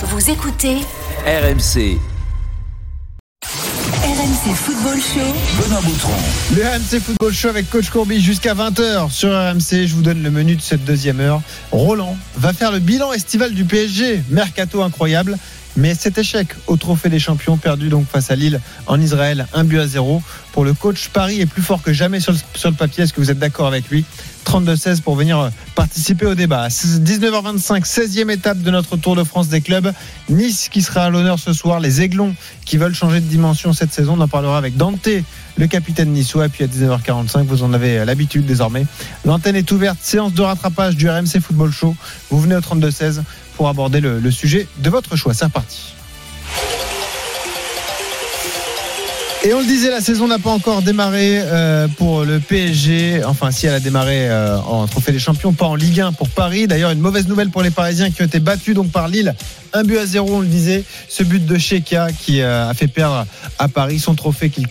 Vous écoutez RMC. RMC Football Show. Benoît Boutron. Le RMC Football Show avec Coach Courbis jusqu'à 20h sur RMC. Je vous donne le menu de cette deuxième heure. Roland va faire le bilan estival du PSG. Mercato incroyable. Mais cet échec au trophée des champions perdu donc face à Lille en Israël, un but à zéro. Pour le coach, Paris est plus fort que jamais sur le, papier. Est-ce que vous êtes d'accord avec lui? 32-16 pour venir euh, participer au débat. 19h25, 16e étape de notre Tour de France des clubs. Nice qui sera à l'honneur ce soir. Les Aiglons qui veulent changer de dimension cette saison. On en parlera avec Dante, le capitaine niçois. Et puis à 19h45, vous en avez l'habitude désormais. L'antenne est ouverte. Séance de rattrapage du RMC Football Show. Vous venez au 32-16 pour aborder le, sujet de votre choix. C'est reparti. Et on le disait, la saison n'a pas encore démarré euh, pour le PSG. Enfin, si elle a démarré euh, en Trophée des Champions, pas en Ligue 1 pour Paris. D'ailleurs, une mauvaise nouvelle pour les Parisiens qui ont été battus donc par Lille. Un but à zéro, on le disait. Ce but de Sheka qui euh, a fait perdre à Paris son trophée qu'il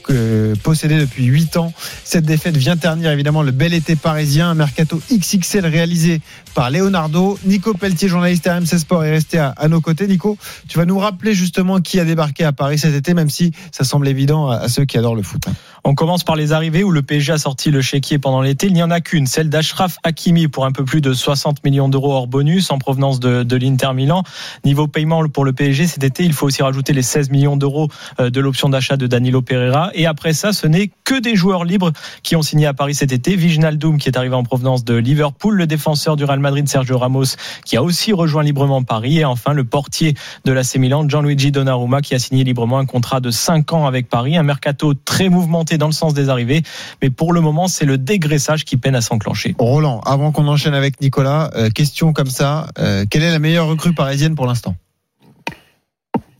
possédait depuis 8 ans. Cette défaite vient ternir évidemment le bel été parisien. Un mercato XXL réalisé par Leonardo. Nico Pelletier, journaliste RMC Sport, est resté à, nos côtés. Nico, tu vas nous rappeler justement qui a débarqué à Paris cet été, même si ça semble évident à ceux qui adorent le foot. On commence par les arrivées où le PSG a sorti le chéquier pendant l'été. Il n'y en a qu'une, celle d'Ashraf Hakimi pour un peu plus de 60 millions d'euros hors bonus en provenance de, de l'Inter Milan. Niveau paiement pour le PSG cet été, il faut aussi rajouter les 16 millions d'euros euh, de l'option d'achat de Danilo Pereira. Et après ça, ce n'est que des joueurs libres qui ont signé à Paris cet été. Viginaldoum qui est arrivé en provenance de Liverpool, le défenseur du Real Madrid Sergio Ramos qui a aussi rejoint librement Paris et enfin le portier de l'AC Milan Gianluigi Donnarumma qui a signé librement un contrat de 5 ans avec Paris. Un mercato très mouvementé dans le sens des arrivées, mais pour le moment, c'est le dégraissage qui peine à s'enclencher. Roland, avant qu'on enchaîne avec Nicolas, euh, question comme ça, euh, quelle est la meilleure recrue parisienne pour l'instant?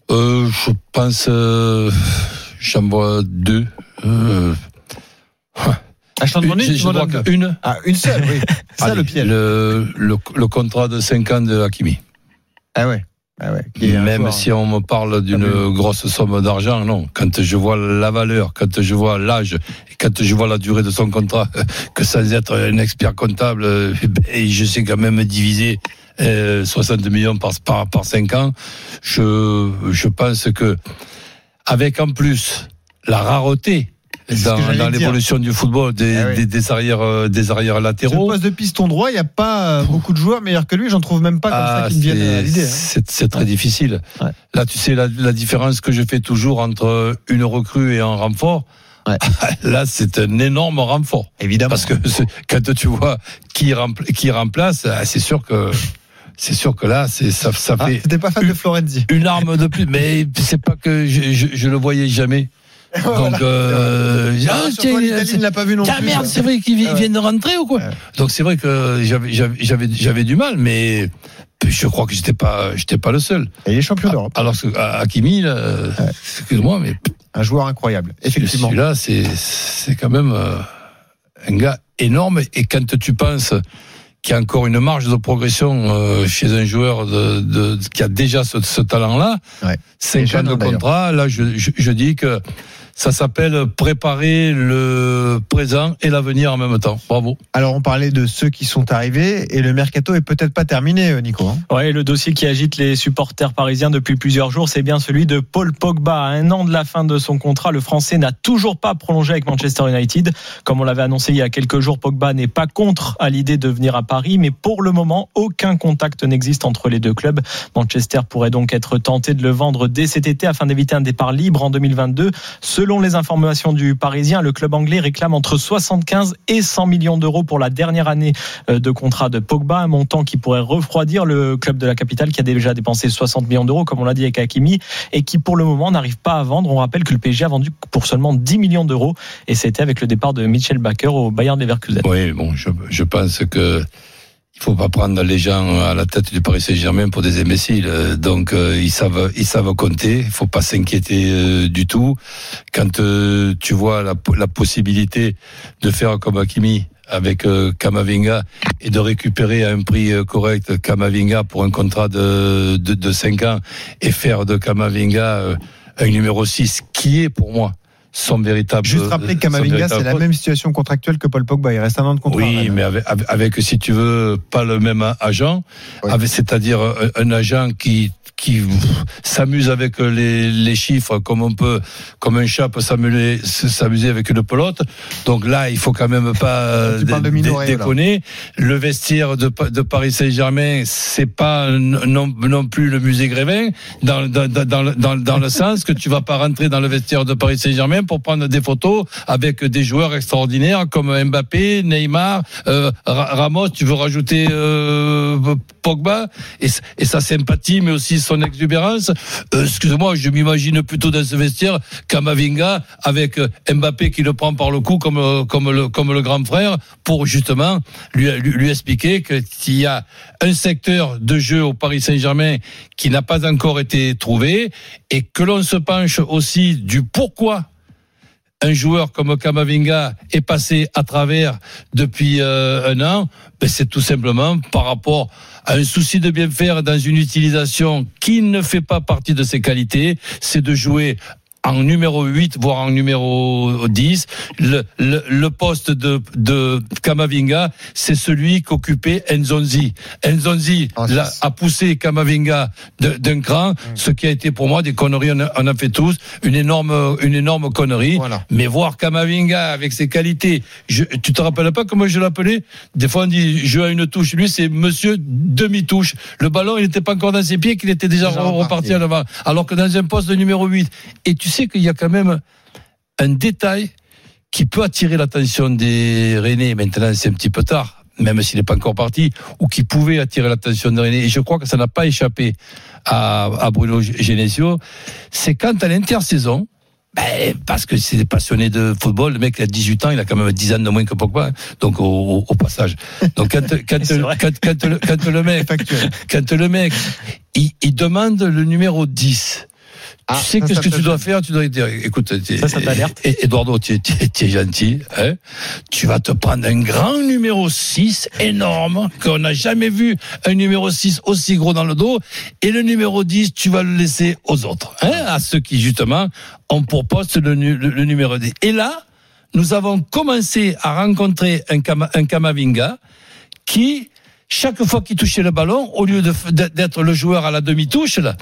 Euh, je pense, euh, j'en vois deux. Euh, Ah, je t'en demande une, je. Ah, une seule, oui. C'est ça Allez, le piège. Le, le, le contrat de 5 ans de Hakimi. Ah ouais. Ah ouais. Même joueur, si on me parle d'une Fabuleux. grosse somme d'argent, non. Quand je vois la valeur, quand je vois l'âge, et quand je vois la durée de son contrat, que sans être un expert comptable, euh, ben, je sais quand même diviser euh, 60 millions par, par, par 5 ans, je, je pense que, avec en plus la rareté, dans, dans l'évolution du football des, Ah oui. des, des arrières euh, des arrières latéraux poste de piston droit, il n'y a pas euh, beaucoup de joueurs meilleurs que lui. J'en trouve même pas comme ça Ah, qui me viennent à c'est- l'idée. hein. C'est très difficile. Ouais. Là, tu sais, la, la différence que je fais toujours entre une recrue et un renfort, Ouais. là, c'est un énorme renfort. Évidemment. Parce que quand tu vois qui, rempl- qui remplace, ah, c'est sûr que c'est sûr que là, c'est ça, ça Ah, fait C'était pas fan de Florenzi. une arme de plus. Mais c'est pas que je, je, je le voyais jamais. Donc, euh, ah, tiens, l'Italie ne l'a pas vu non ah plus. merde, c'est vrai qu'ils vi- Ah viennent de rentrer ou quoi. Donc c'est vrai que j'avais j'avais j'avais j'avais du mal, mais je crois que j'étais pas j'étais pas le seul. Et il est champion d'Europe. Alors que à- Hakimi, là, excuse-moi, mais Un joueur incroyable. Effectivement. celui-là, c'est c'est quand même euh, un gars énorme. Et quand tu penses qu'il y a encore une marge de progression euh, chez un joueur de, de- qui a déjà ce, ce talent-là, Ouais. Et 5 ans de contrat, là, je, je, je dis que ça s'appelle préparer le présent et l'avenir en même temps. Bravo. Alors, on parlait de ceux qui sont arrivés et le mercato est peut-être pas terminé, euh, Nico. hein. Ouais, le dossier qui agite les supporters parisiens depuis plusieurs jours, c'est bien celui de Paul Pogba. À un an de la fin de son contrat, le Français n'a toujours pas prolongé avec Manchester United. Comme on l'avait annoncé il y a quelques jours, Pogba n'est pas contre à l'idée de venir à Paris, mais pour le moment, aucun contact n'existe entre les deux clubs. Manchester pourrait donc être tenté de le vendre dès cet été afin d'éviter un départ libre en 2022. Selon les informations du Parisien, le club anglais réclame entre 75 et 100 millions d'euros pour la dernière année euh, de contrat de Pogba, un montant qui pourrait refroidir le club de la capitale qui a déjà dépensé 60 millions d'euros, comme on l'a dit avec Hakimi, et qui pour le moment n'arrive pas à vendre. On rappelle que le PSG a vendu pour seulement 10 millions d'euros, et c'était avec le départ de Michel Baker au Bayern Leverkusen. Oui, bon, je pense que il faut pas prendre les gens à la tête du Paris Saint-Germain pour des imbéciles. Euh, Donc euh, ils savent, ils savent compter. Il faut pas s'inquiéter euh, du tout. Quand euh, tu vois la, la possibilité de faire comme Hakimi avec euh, Kamavinga et de récupérer à un prix euh, correct Kamavinga pour un contrat de de, de 5 ans et faire de Kamavinga un numéro 6 qui est pour moi son véritable. Juste rappeler véritable c'est la même situation contractuelle que Paul Pogba. Il reste un an de contrat. Oui, mais avec, si tu veux, pas le même agent, Oui. c'est-à-dire un, agent qui qui s'amuse avec les, les chiffres comme on peut, comme un chat peut s'amuser, s'amuser avec une pelote. Donc là, il faut quand même pas dé- Raiola. déconner. Le vestiaire de, de Paris Saint-Germain, c'est pas non, non plus le musée Grévin, dans, dans, dans, dans, dans le sens que tu vas pas rentrer dans le vestiaire de Paris Saint-Germain pour prendre des photos avec des joueurs extraordinaires comme Mbappé, Neymar, euh, Ra- Ramos. Tu veux rajouter euh, Pogba? Et, sa sympathie, mais aussi son exubérance. Euh, Excuse-moi, je m'imagine plutôt dans ce vestiaire Kamavinga avec euh, Mbappé qui le prend par le cou comme comme le comme le grand frère pour justement lui lui, lui expliquer que qu'il y a un secteur de jeu au Paris Saint-Germain qui n'a pas encore été trouvé et que l'on se penche aussi du pourquoi un joueur comme Kamavinga est passé à travers depuis euh, un an, ben c'est tout simplement par rapport à un souci de bien faire dans une utilisation qui ne fait pas partie de ses qualités, c'est de jouer en numéro 8, voire en numéro 10. Le, le, le poste de, de Kamavinga, c'est celui qu'occupait Nzonzi. Nzonzi Ah, l'a- a poussé Kamavinga d'un cran, ce qui a été pour moi des conneries, on a, on a fait tous, une énorme, une énorme connerie. Voilà. Mais voir Kamavinga avec ses qualités, je, tu te rappelles pas comment je l'appelais? Des fois on dit jeu à une touche. Lui c'est Monsieur demi-touche. Le ballon il n'était pas encore dans ses pieds, qu'il était déjà, Déjà reparti à l'avant. Alors que dans un poste de numéro 8, et tu sais qu'il y a quand même un détail qui peut attirer l'attention des Rennais. Maintenant c'est un petit peu tard. Même s'il n'est pas encore parti, ou qui pouvait attirer l'attention des Rennais. Et je crois que ça n'a pas échappé à, à Bruno Genesio. C'est quand à l'intersaison, ben, parce que c'est des passionnés de football. Le mec, il a 18 ans, il a quand même 10 ans de moins que Pogba. hein. Donc, au, passage. Donc, quand, quand, C'est vrai. quand, quand, le, quand le mec, Factuel. quand le mec, il, il demande le numéro 10. Ah, tu sais ça, que tu dois faire, tu dois dire, écoute, Ça, ça Eduardo, tu es, gentil, hein. Tu vas te prendre un grand numéro 6, énorme, qu'on n'a jamais vu un numéro 6 aussi gros dans le dos, et le numéro 10, tu vas le laisser aux autres, hein, à ceux qui, justement, ont pour poste le, le- le numéro 10. Et là, nous avons commencé à rencontrer un, Kama- un Kamavinga qui, chaque fois qu'il touchait le ballon, au lieu d'être le joueur à la demi-touche, là,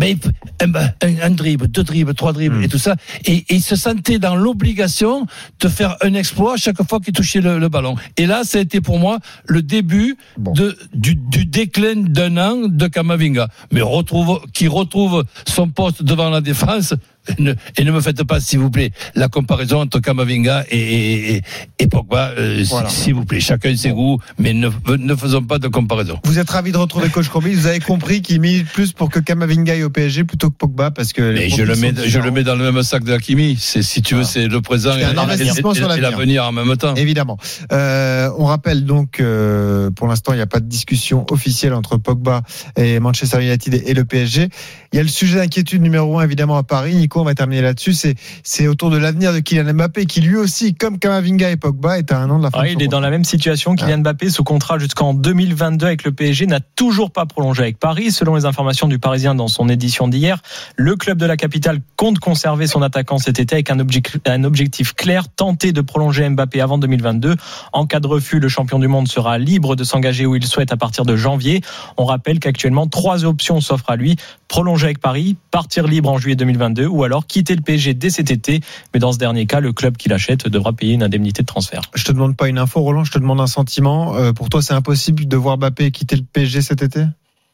mais il peut- un, un- un dribble, deux dribbles, trois dribbles et tout ça, et, et il se sentait dans l'obligation de faire un exploit chaque fois qu'il touchait le, le ballon. Et là, ça a été pour moi le début Bon. de, du, du déclin d'un an de Kamavinga. Mais retrouve, qui retrouve son poste devant la défense. Ne- et ne me faites pas, s'il vous plaît, la comparaison entre Kamavinga et, et, Pogba, euh, Voilà. s'il vous plaît. Chacun ses goûts, mais ne, ne faisons pas de comparaison. Vous êtes ravi de retrouver Coach Courbis. Vous avez compris qu'il milite plus pour que Kamavinga aille au PSG plutôt que Pogba parce que. les Mais je le mets, je le mets dans le même sac de Hakimi. C'est, si tu veux, Ah. c'est le présent et, un et- l'avenir. l'avenir en même temps. Évidemment. Euh, on rappelle donc, euh, pour l'instant, il n'y a pas de discussion officielle entre Pogba et Manchester United et le PSG. Il y a le sujet d'inquiétude numéro un, évidemment, à Paris. Nico, on va terminer là-dessus. C'est, c'est autour de l'avenir de Kylian Mbappé, qui lui aussi, comme Kamavinga et Pogba, est à un an de la fin Ouais, de son il est dans la même situation. Kylian Mbappé, sous contrat jusqu'en 2022 avec le PSG, n'a toujours pas prolongé avec Paris. Selon les informations du Parisien dans son édition d'hier, le club de la capitale compte conserver son attaquant cet été avec un objectif, un objectif clair, tenter de prolonger Mbappé avant 2022. En cas de refus, le champion du monde sera libre de s'engager où il souhaite à partir de janvier. On rappelle qu'actuellement, trois options s'offrent à lui. Prolonger avec Paris, partir libre en juillet 2022 ou alors quitter le PSG dès cet été. Mais dans ce dernier cas, le club qui l'achète devra payer une indemnité de transfert. Je te demande pas une info, Roland, je te demande un sentiment. Euh, pour toi, c'est impossible de voir Mbappé quitter le PSG cet été?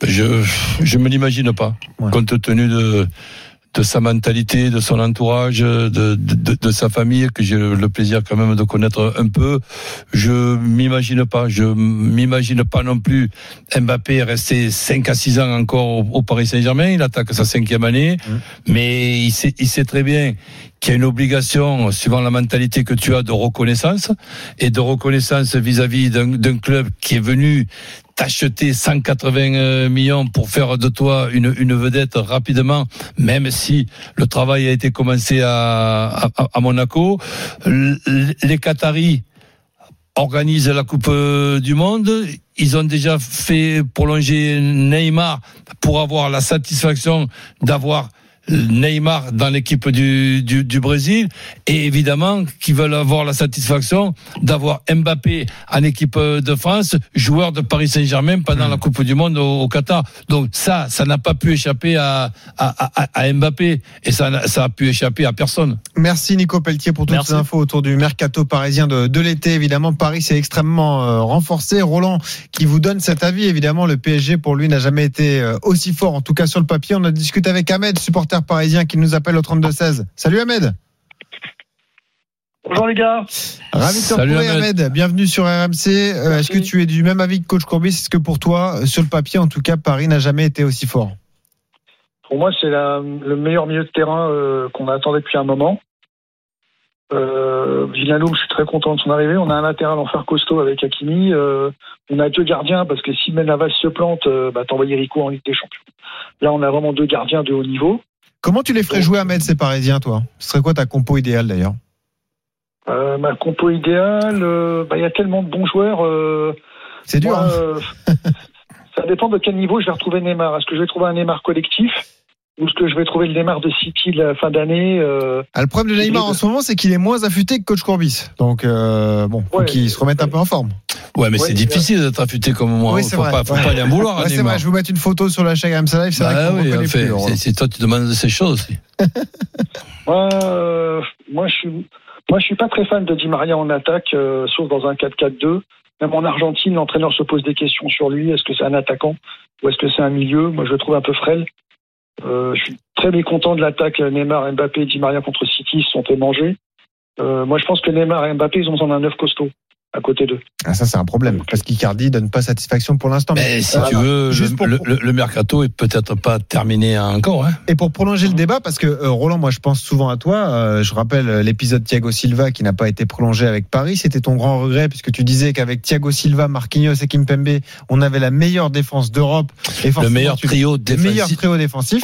Je, je me l'imagine pas, Ouais. compte tenu de, de sa mentalité, de son entourage, de, de, sa famille, que j'ai le, plaisir quand même de connaître un peu. Je m'imagine pas, je m'imagine pas non plus Mbappé rester 5 à 6 ans encore au, au Paris Saint-Germain. Il attaque sa cinquième année, mais il sait, il sait très bien qu'il y a une obligation, suivant la mentalité que tu as, de reconnaissance et de reconnaissance vis-à-vis d'un d'un club qui est venu t'acheter 180 euh, millions pour faire de toi une, vedette rapidement, même si le travail a été commencé à, à, Monaco. Les Qataris organisent la Coupe euh, du Monde. Ils ont déjà fait prolonger Neymar pour avoir la satisfaction d'avoir Neymar dans l'équipe du, du, du, Brésil et évidemment qui veulent avoir la satisfaction d'avoir Mbappé en équipe de France, joueur de Paris Saint-Germain pendant mmh. la Coupe du Monde au, au, Qatar. Donc ça, ça n'a pas pu échapper à, à, à, à, Mbappé et ça, ça a pu échapper à personne. Merci Nico Pelletier pour toutes Merci. ces infos autour du mercato parisien de, de l'été. Évidemment, Paris s'est extrêmement euh, renforcé. Roland qui vous donne cet avis. Évidemment, le PSG pour lui n'a jamais été euh, aussi fort, en tout cas sur le papier. On a discuté avec Ahmed, supporter parisien qui nous appelle au 32-16. Salut Ahmed. Bonjour les gars. Ravi de te retrouver Ahmed. Ahmed. Bienvenue sur RMC. Euh, Est-ce que tu es du même avis que coach Courbis? Est-ce que pour toi, sur le papier en tout cas, Paris n'a jamais été aussi fort? Pour moi, c'est le meilleur milieu de terrain euh, qu'on attendait depuis un moment. Euh, Villalobos, je suis très content de son arrivée. On a un latéral en fer costaud avec Hakimi. Euh, on a deux gardiens parce que si Menavas se plante, euh, bah, t'envoyer Rico en Ligue des Champions. Là, on a vraiment deux gardiens de haut niveau. Comment tu les ferais jouer à Ahmed, ces Parisiens, toi? Ce serait quoi ta compo idéale d'ailleurs? Euh, Ma compo idéale, il bah, y a tellement de bons joueurs. euh, C'est dur. moi, hein euh, ça dépend de quel niveau je vais retrouver Neymar. Est-ce que je vais trouver un Neymar collectif? Ou est-ce que je vais trouver le Neymar de City la fin d'année euh, Ah, le problème de Neymar en ce moment, c'est qu'il est moins affûté que coach Courbis. Donc, euh, bon, faut Ouais, qu'il se remette un peu en forme. Ouais, mais Ouais, c'est difficile d'être affûté comme moi. Oui, c'est faut vrai. pas, faut Ouais. pas aller en vouloir c'est vrai, je vais vous mettre une photo sur la chaîne RMC Live. C'est vrai Bah qu'on oui, reconnaît enfin, plus. Laurent. c'est- c'est toi tu demandes de ces choses aussi. Moi, euh, moi, je suis, moi, je suis pas très fan de Di Maria en attaque, euh, sauf dans un 4-4-2. Même en Argentine, l'entraîneur se pose des questions sur lui. Est-ce que c'est un attaquant ou est-ce que c'est un milieu? Moi, je le trouve un peu frêle. Euh, je suis très mécontent de l'attaque Neymar, Mbappé, Di Maria contre City. Ils sont fait manger. Euh, moi, je pense que Neymar et Mbappé, ils ont besoin d'un neuf costaud à côté d'eux. Ah, ça, c'est un problème. Parce qu'Icardi donne pas satisfaction pour l'instant. Mais si voilà. tu veux, Juste le, pour- le- le- le mercato est peut-être pas terminé encore. Hein. Et pour prolonger le débat, parce que euh, Roland, moi je pense souvent à toi, euh, je rappelle euh, l'épisode Thiago Silva qui n'a pas été prolongé avec Paris, c'était ton grand regret puisque tu disais qu'avec Thiago Silva, Marquinhos et Kimpembe, on avait la meilleure défense d'Europe et Le meilleur tu- trio le meilleur défensif. trio défensif.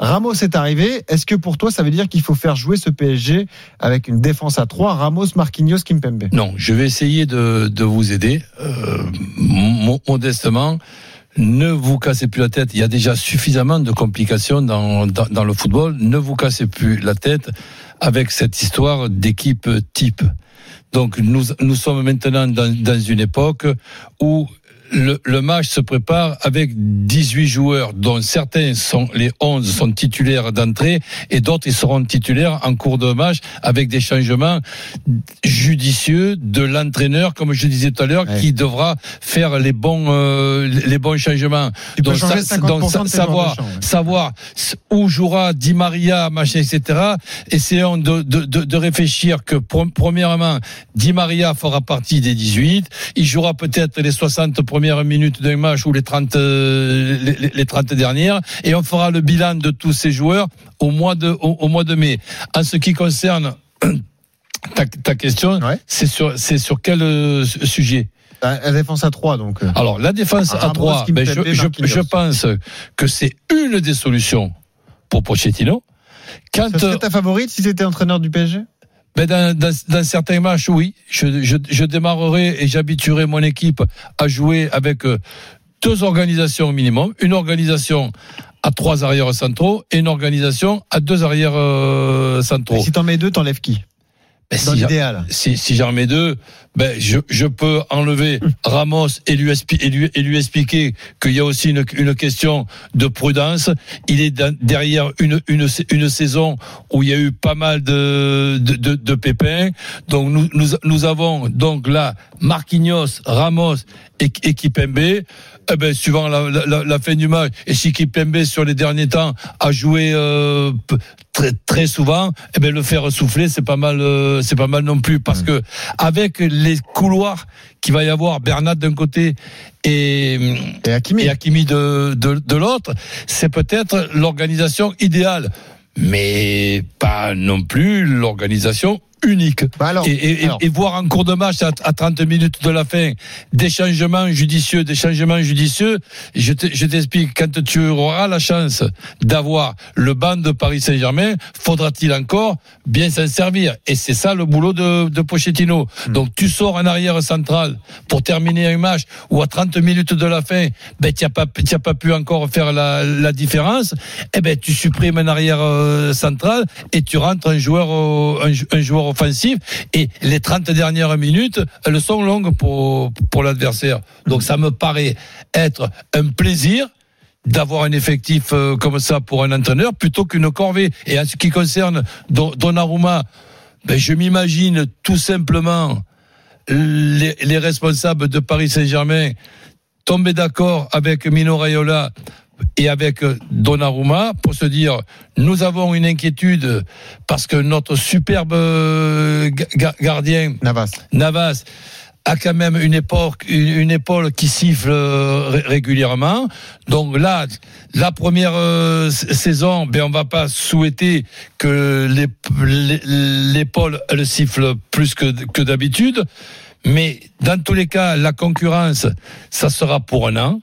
Ramos est arrivé. Est-ce que pour toi ça veut dire qu'il faut faire jouer ce PSG avec une défense à 3 Ramos, Marquinhos, Kimpembe? Non, je vais essayer de, vous aider euh, mo- modestement. Ne vous cassez plus la tête. Il y a déjà suffisamment de complications dans, dans, dans le football. Ne vous cassez plus la tête avec cette histoire d'équipe type. Donc nous, nous sommes maintenant dans, dans une époque où le, le match se prépare avec 18 joueurs, dont certains sont les 11 sont titulaires d'entrée et d'autres ils seront titulaires en cours de match avec des changements judicieux de l'entraîneur, comme je disais tout à l'heure, Ouais. qui devra faire les bons euh, les bons changements. Tu Donc, changer ça- 50% donc, de sa- tes savoir champ, ouais. savoir où jouera Di Maria, machin, etc. Essayons de, de, de, de réfléchir que premièrement, Di Maria fera partie des 18. Il jouera peut-être les 60 premières minutes d'un match ou les 30 euh, les, les- les 30 dernières et on fera le bilan de tous ces joueurs au mois de au, au mois de mai. En ce qui concerne ta, ta question, Ouais. c'est sur c'est sur quel euh, sujet? La la défense à 3 donc. euh. alors, la défense à Ramos, 3, ben, je, je, je pense que c'est une des solutions pour Pochettino. Quand, serait ta favorite si tu étais entraîneur du PSG ben, dans, certains matchs, oui, je, démarrerai et j'habituerai mon équipe à jouer avec euh, deux organisations au minimum. Une organisation à trois arrières centraux et une organisation à deux arrières euh, centraux. Si t'en mets deux, t'enlèves qui? Ben, si l'idéal. si, si j'en mets deux, ben je, je peux enlever Ramos et lui, et lui, et lui expliquer qu'il y a aussi une, une question de prudence. Il est derrière une, une, une saison où il y a eu pas mal de, de, de, de pépins. Donc nous, nous, nous avons donc là Marquinhos, Ramos et, et Kipembe. Eh ben, suivant la, la- fin du match, et si Kipembe sur les derniers temps a joué euh, très, très souvent, eh ben, le faire souffler, c'est pas mal, euh, c'est pas mal non plus, parce que avec les couloirs qu'il va y avoir, Bernat d'un côté et, Et Hakimi. et Hakimi de, de, de l'autre, c'est peut-être l'organisation idéale. Mais pas non plus l'organisation unique. Bah alors, et, et- et- alors. et voir en cours de match à, à 30 minutes de la fin des changements judicieux, des changements judicieux, je te- je t'explique, quand tu auras la chance d'avoir le banc de Paris Saint-Germain, faudra-t-il encore bien s'en servir? Et c'est ça le boulot de, de Pochettino. Hmm. Donc tu sors un arrière central pour terminer un match où à 30 minutes de la fin, ben tu n'as pas, pas pu encore faire la, la différence, eh ben tu supprimes un arrière euh, central et tu rentres un joueur, euh, un, un joueur offensif et les 30 dernières minutes, elles sont longues pour, pour l'adversaire. Donc ça me paraît être un plaisir d'avoir un effectif euh, comme ça pour un entraîneur plutôt qu'une corvée. Et en ce qui concerne Don- Donnarumma, ben, je m'imagine tout simplement les, les responsables de Paris Saint-Germain tomber d'accord avec Mino Raiola et avec euh, Donnarumma pour se dire nous avons une inquiétude parce que notre superbe euh, ga- ga- gardien Navas. Navas a quand même une épaule, une, une épaule qui siffle euh, ré- régulièrement. Donc là, la première euh, saison, ben on va pas souhaiter que l'ép- l'é- l'épaule elle siffle plus que, que d'habitude. Mais dans tous les cas, la concurrence, ça sera pour un an.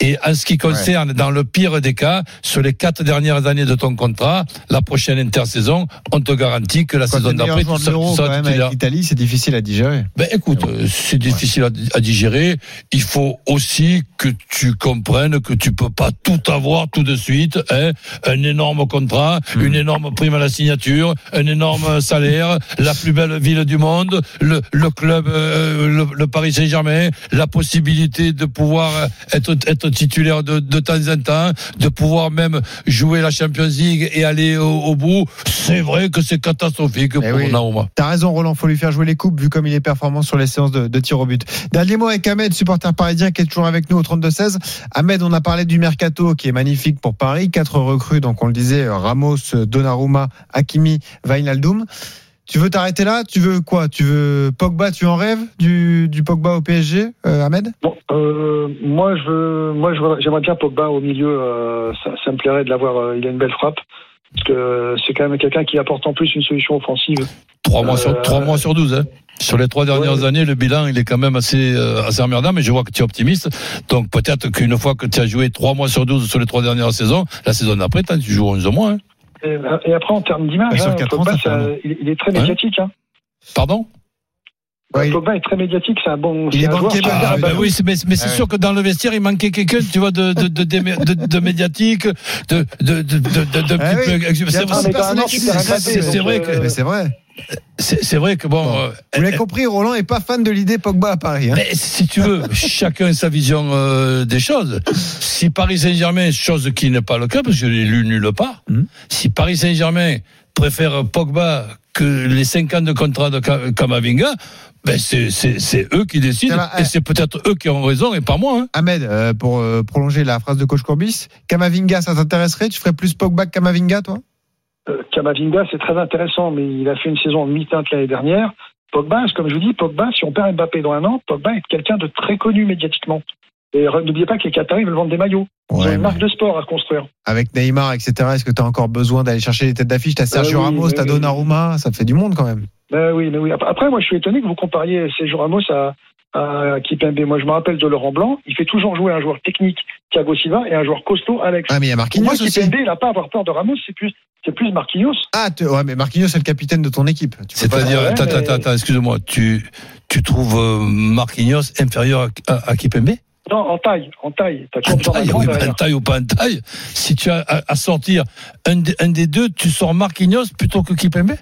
Et en ce qui concerne, dans le pire des cas, sur les quatre dernières années de ton contrat, la prochaine intersaison, on te garantit que la Quand saison d'après, tu seras, titulaire. l'Italie, c'est difficile à digérer. Ben écoute, euh, c'est difficile à, à digérer. Il faut aussi que tu comprennes que tu peux pas tout avoir tout de suite. Hein. Un énorme contrat, une énorme prime à la signature, un énorme salaire, la plus belle ville du monde, le, le club, euh, le, le Paris Saint-Germain, la possibilité de pouvoir être, être titulaire de, de temps en temps, de pouvoir même jouer la Champions League et aller au, au bout. C'est vrai que c'est catastrophique Eh pour oui. Naouma. T'as raison, Roland, faut lui faire jouer les coupes, vu comme il est performant sur les séances de, de tir au but. Dernier mot avec Ahmed, supporter parisien, qui est toujours avec nous au 32-16. Ahmed, on a parlé du mercato, qui est magnifique pour Paris. Quatre recrues, donc on le disait, Ramos, Donnarumma, Hakimi, Wijnaldum. Tu veux t'arrêter là? Tu veux quoi? Tu veux Pogba Tu en rêves du, du Pogba au PSG, euh, Ahmed? Bon, euh, moi, je moi, j'aimerais bien Pogba au milieu. euh, ça, ça me plairait de l'avoir. euh, il a une belle frappe. Parce que c'est quand même quelqu'un qui apporte en plus une solution offensive. Trois mois, Euh, sur, trois mois sur 12. Hein. Sur les trois dernières Ouais. années, le bilan, il est quand même assez, euh, assez emmerdant, mais je vois que tu es optimiste. Donc peut-être qu'une fois que tu as joué trois mois sur 12 sur les trois dernières saisons, la saison d'après, tu joues 11 mois. Hein. Et, et après, en termes d'image, hein, il, il est très Ouais. médiatique. Hein. Pardon? Ouais, il- Pogba est très médiatique. C'est un bon. Il c'est est a- Ah, Ah, bah ben oui, c'est- mais, mais c'est Ouais. sûr que dans le vestiaire, il manquait quelqu'un, tu vois, de, de, de, de, de- de médiatique, de, de, de, de, de- d'un Ah petit oui. peu. C'est a Ah, vrai euh, que- Mais c'est vrai. c'est c'est vrai que bon. Bon. euh, Vous l'avez compris, Roland est pas fan de l'idée Pogba à Paris. hein. Mais si tu veux, chacun sa vision euh, des choses. Si Paris Saint-Germain, chose qui n'est pas le cas, parce que je l'ai lu nulle part, Mhm. si Paris Saint-Germain préfère Pogba que les 5 ans de contrat de Ka- Kamavinga, ben c'est, c'est, c'est eux qui décident, et eh. c'est peut-être eux qui ont raison, et pas moi. Hein. Ahmed, euh, pour euh, prolonger la phrase de coach Courbis, Kamavinga, ça t'intéresserait? Tu ferais plus Pogba que Kamavinga, toi? Euh, Kamavinga, c'est très intéressant, mais il a fait une saison en demi-teinte l'année dernière. Pogba, comme je vous dis, Pogba, si on perd Mbappé dans un an, Pogba est quelqu'un de très connu médiatiquement. Et n'oubliez pas que les Qataris veulent vendre des maillots. Ils ont une mais marque de sport à construire. Avec Neymar, etc., est-ce que tu as encore besoin d'aller chercher les têtes d'affiche? T'as Sergio oui, Ramos, oui, t'as oui. Donnarumma, ça fait du monde quand même. Ben oui, mais oui. Après- moi, je suis étonné que vous compariez Sergio Ramos à, à Kipembe. Moi, je me rappelle de Laurent Blanc. Il fait toujours jouer un joueur technique, Thiago Silva, et un joueur costaud, Alex. Ah, mais il y a Marquinhos moi, aussi. Kipembe, il n'a pas à avoir peur de Ramos. C'est plus, c'est plus Marquinhos. Ah, ouais, mais Marquinhos, c'est le capitaine de ton équipe. C'est-à-dire, ouais, attends, mais- attends, attends, excuse-moi, tu, tu trouves euh, Marquinhos inférieur à, à, à Kipembe Non, en taille, en taille. T'as En taille, oui, mais en taille ou pas en taille. Si tu as à, à sortir un, des- un des deux, tu sors Marquinhos plutôt que Kipembe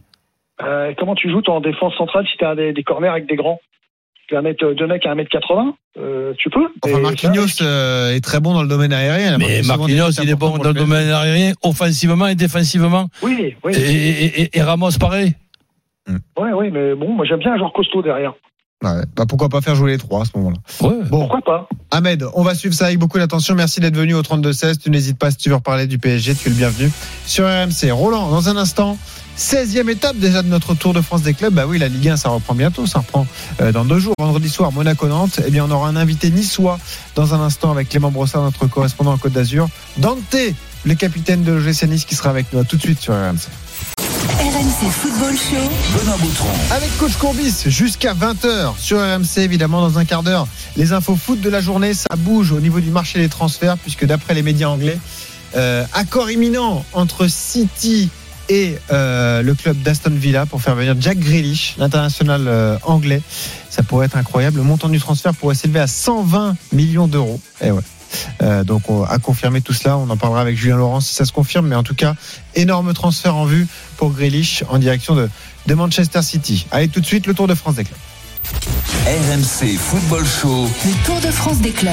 Euh, comment tu joues toi en défense centrale si t'as des, des corners avec des grands? Tu vas mettre deux mecs à 1m80 euh, Tu peux? Enfin, Marquinhos euh, est très bon dans le domaine aérien. Mais Marquinhos, il est bon dans le domaine aérien, offensivement et défensivement. Oui, oui, Et, et- et- et Ramos, pareil. oui, oui, mais bon, moi j'aime bien un joueur costaud derrière. Ouais, bah pourquoi pas faire jouer les trois à ce moment-là Ouais. Bon, Pourquoi pas Ahmed, on va suivre ça avec beaucoup d'attention. Merci d'être venu au 32-16. Tu n'hésites pas si tu veux reparler du PSG, tu es le bienvenu sur RMC. Roland, dans un instant, 16e étape déjà de notre Tour de France des clubs. Bah oui, la Ligue 1, ça reprend bientôt. Ça reprend euh, dans deux jours. Vendredi soir, Monaco-Nantes. Eh bien, on aura un invité niçois dans un instant avec Clément Brossard, notre correspondant en Côte d'Azur. Dante, le capitaine de l'OGC Nice qui sera avec nous. À tout de suite sur RMC. RMC Football Show. Benoît Boutron. Avec coach Courbis jusqu'à 20h sur RMC évidemment dans un quart d'heure. Les infos foot de la journée, ça bouge au niveau du marché des transferts puisque d'après les médias anglais, euh, accord imminent entre City et euh, le club d'Aston Villa pour faire venir Jack Grealish, l'international euh, anglais. Ça pourrait être incroyable. Le montant du transfert pourrait s'élever à 120 millions d'euros. Et ouais. Euh, donc on a confirmé tout cela. On en parlera avec Julien Laurent si ça se confirme. Mais en tout cas, énorme transfert en vue pour Grealish en direction de, de Manchester City. Allez tout de suite le Tour de France des clubs. RMC Football Show. Le Tour de France des clubs.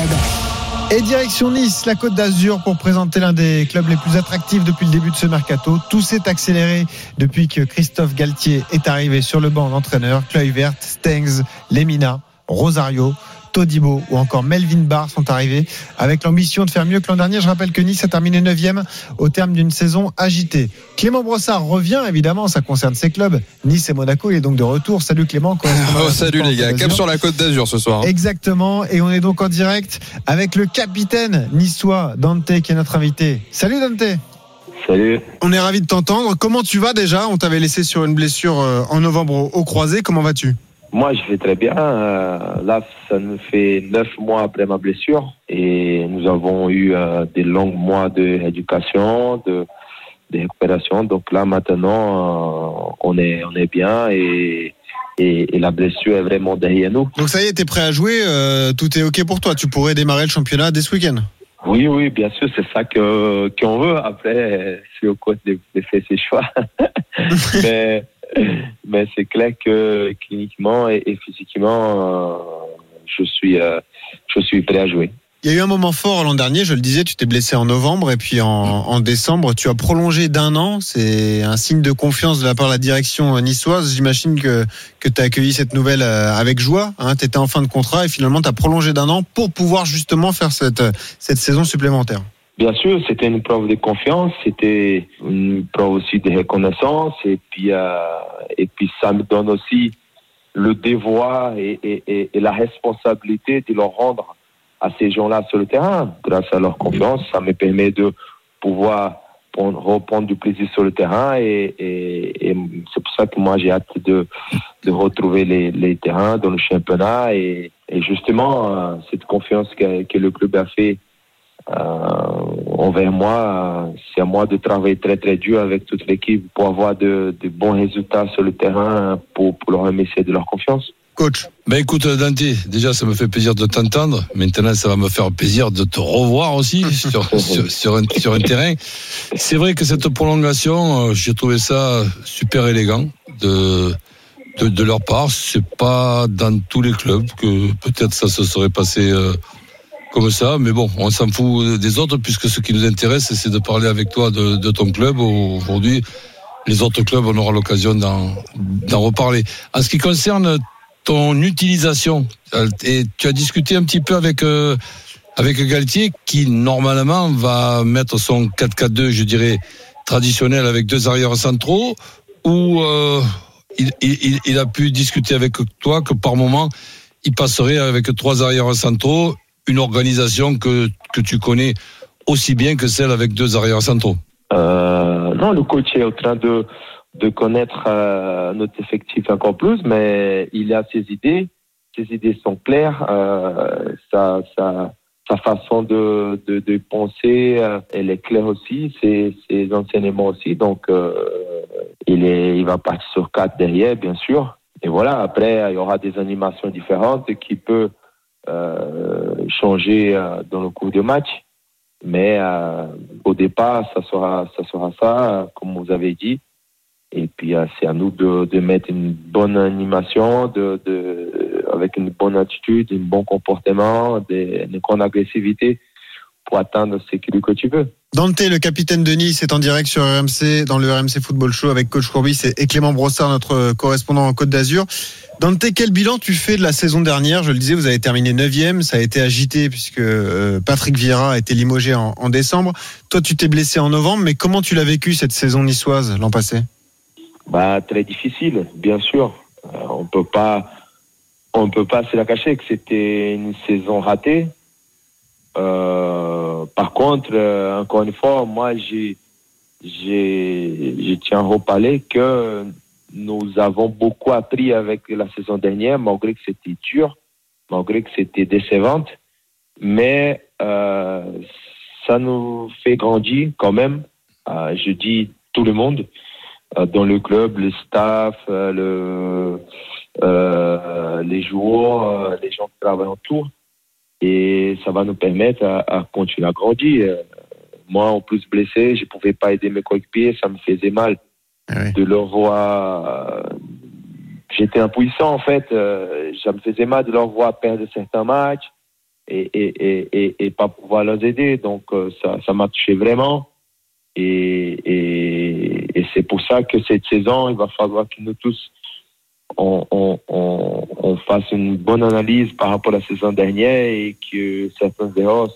Et direction Nice, la Côte d'Azur, pour présenter l'un des clubs les plus attractifs depuis le début de ce mercato. Tout s'est accéléré depuis que Christophe Galtier est arrivé sur le banc d'entraîneur. Kluivert, Stengs, Lemina, Rosario. Todibo ou encore Melvin Barr sont arrivés avec l'ambition de faire mieux que l'an dernier. Je rappelle que Nice a terminé 9e au terme d'une saison agitée. Clément Brossard revient évidemment, ça concerne ses clubs. Nice et Monaco, il est donc de retour. Salut Clément. Oh, salut les gars, cap sur la côte d'Azur ce soir. hein. Exactement, et on est donc en direct avec le capitaine niçois Dante qui est notre invité. Salut Dante. Salut. On est ravi de t'entendre. Comment tu vas déjà? On t'avait laissé sur une blessure euh, en novembre au, au croisé. Comment vas-tu? Moi, je vais très bien. Euh, là, ça nous fait neuf mois après ma blessure et nous avons eu euh, des longs mois d'éducation, de, de récupération. Donc là, maintenant, euh, on est on est bien et, et, et la blessure est vraiment derrière nous. Donc ça y est, t'es prêt à jouer. tout est ok pour toi. Tu pourrais démarrer le championnat dès ce week-end. Oui, oui, bien sûr, c'est ça que qu'on veut. Après, c'est au coach de, de faire ses choix. mais mais c'est clair que cliniquement et, et physiquement, euh, je suis euh, je suis prêt à jouer. Il y a eu un moment fort l'an dernier, je le disais, tu t'es blessé en novembre et puis en, en décembre, tu as prolongé d'un an. C'est un signe de confiance de la part de la direction niçoise. J'imagine que, que tu as accueilli cette nouvelle euh, avec joie. Hein, tu étais en fin de contrat et finalement tu as prolongé d'un an pour pouvoir justement faire cette, cette saison supplémentaire. Bien sûr, c'était une preuve de confiance, c'était une preuve aussi de reconnaissance et puis euh, et puis ça me donne aussi le devoir et, la responsabilité de leur rendre à ces gens-là sur le terrain. Grâce à leur confiance, ça me permet de pouvoir prendre- reprendre du plaisir sur le terrain et, c'est pour ça que moi j'ai hâte de, retrouver les, terrains dans le championnat et, justement euh, cette confiance que, que le club a fait envers moi, euh, c'est à moi de travailler très très dur avec toute l'équipe pour avoir de, de bons résultats sur le terrain pour, pour leur remercier de leur confiance. Coach, Ben écoute Dante, déjà ça me fait plaisir de t'entendre. Maintenant ça va me faire plaisir de te revoir aussi sur, sur, sur un, sur un terrain. C'est vrai que cette prolongation, euh, j'ai trouvé ça super élégant de, de, de leur part. C'est pas dans tous les clubs que peut-être ça se serait passé euh, comme ça, mais bon, on s'en fout des autres puisque ce qui nous intéresse c'est de parler avec toi de, ton club aujourd'hui. Les autres clubs, on aura l'occasion d'en d'en reparler. En ce qui concerne ton utilisation. Euh, Et tu as discuté un petit peu avec euh, avec Galtier qui normalement va mettre son 4-4-2, je dirais traditionnel avec deux arrières centraux, ou euh, il, il, il a pu discuter avec toi que par moment il passerait avec trois arrières centraux, une organisation que que tu connais aussi bien que celle avec deux arrières centraux. Euh, non, le coach est en train de, de connaître euh, notre effectif encore plus, mais il a ses idées. Ses idées sont claires. Euh, sa, façon de, de, penser, euh, elle est claire aussi. Ses, enseignements aussi. Donc, il, est, il va partir sur quatre derrière, bien sûr. Et voilà, après, il y aura des animations différentes qui euh, changer euh, dans le cours du match. Mais euh, au départ, ça sera, ça sera ça, euh, comme vous avez dit. Et puis euh, c'est à nous de, de mettre une bonne animation, de, de, avec une bonne attitude, un bon comportement, des- une grande agressivité pour atteindre ce que tu veux. Dante, le capitaine de Nice, est en direct sur RMC, dans le RMC Football Show avec coach Courbis et Clément Brossard, notre correspondant en Côte d'Azur. Dante, quel bilan tu fais de la saison dernière? Je le disais, vous avez terminé 9e, ça a été agité puisque euh, Patrick Vieira a été limogé en, en décembre. Toi, tu t'es blessé en novembre, mais comment tu l'as vécu cette saison niçoise l'an passé? Bah, très difficile, bien sûr. Euh, on peut pas, on peut pas se la cacher que c'était une saison ratée. Euh, par contre, euh, encore une fois, moi, j'ai, je tiens à reparler que nous avons beaucoup appris avec la saison dernière, malgré que c'était dur, malgré que c'était décevante. Mais euh, ça nous fait grandir quand même. Je dis tout le monde, dans le club, le staff, le, les joueurs, les gens qui travaillent autour. Et ça va nous permettre à, à continuer à grandir. Euh, Moi, en plus blessé, je ne pouvais pas aider mes coéquipiers, ça me faisait mal Ah oui. de leur voir. J'étais impuissant en fait. euh, ça me faisait mal de leur voir perdre certains matchs et, et, et, et, pas pouvoir les aider. Donc euh, ça, ça m'a touché vraiment. Et, c'est pour ça que cette saison, il va falloir que nous tous on, on, on, on fasse une bonne analyse par rapport à la saison dernière et que certaines erreurs,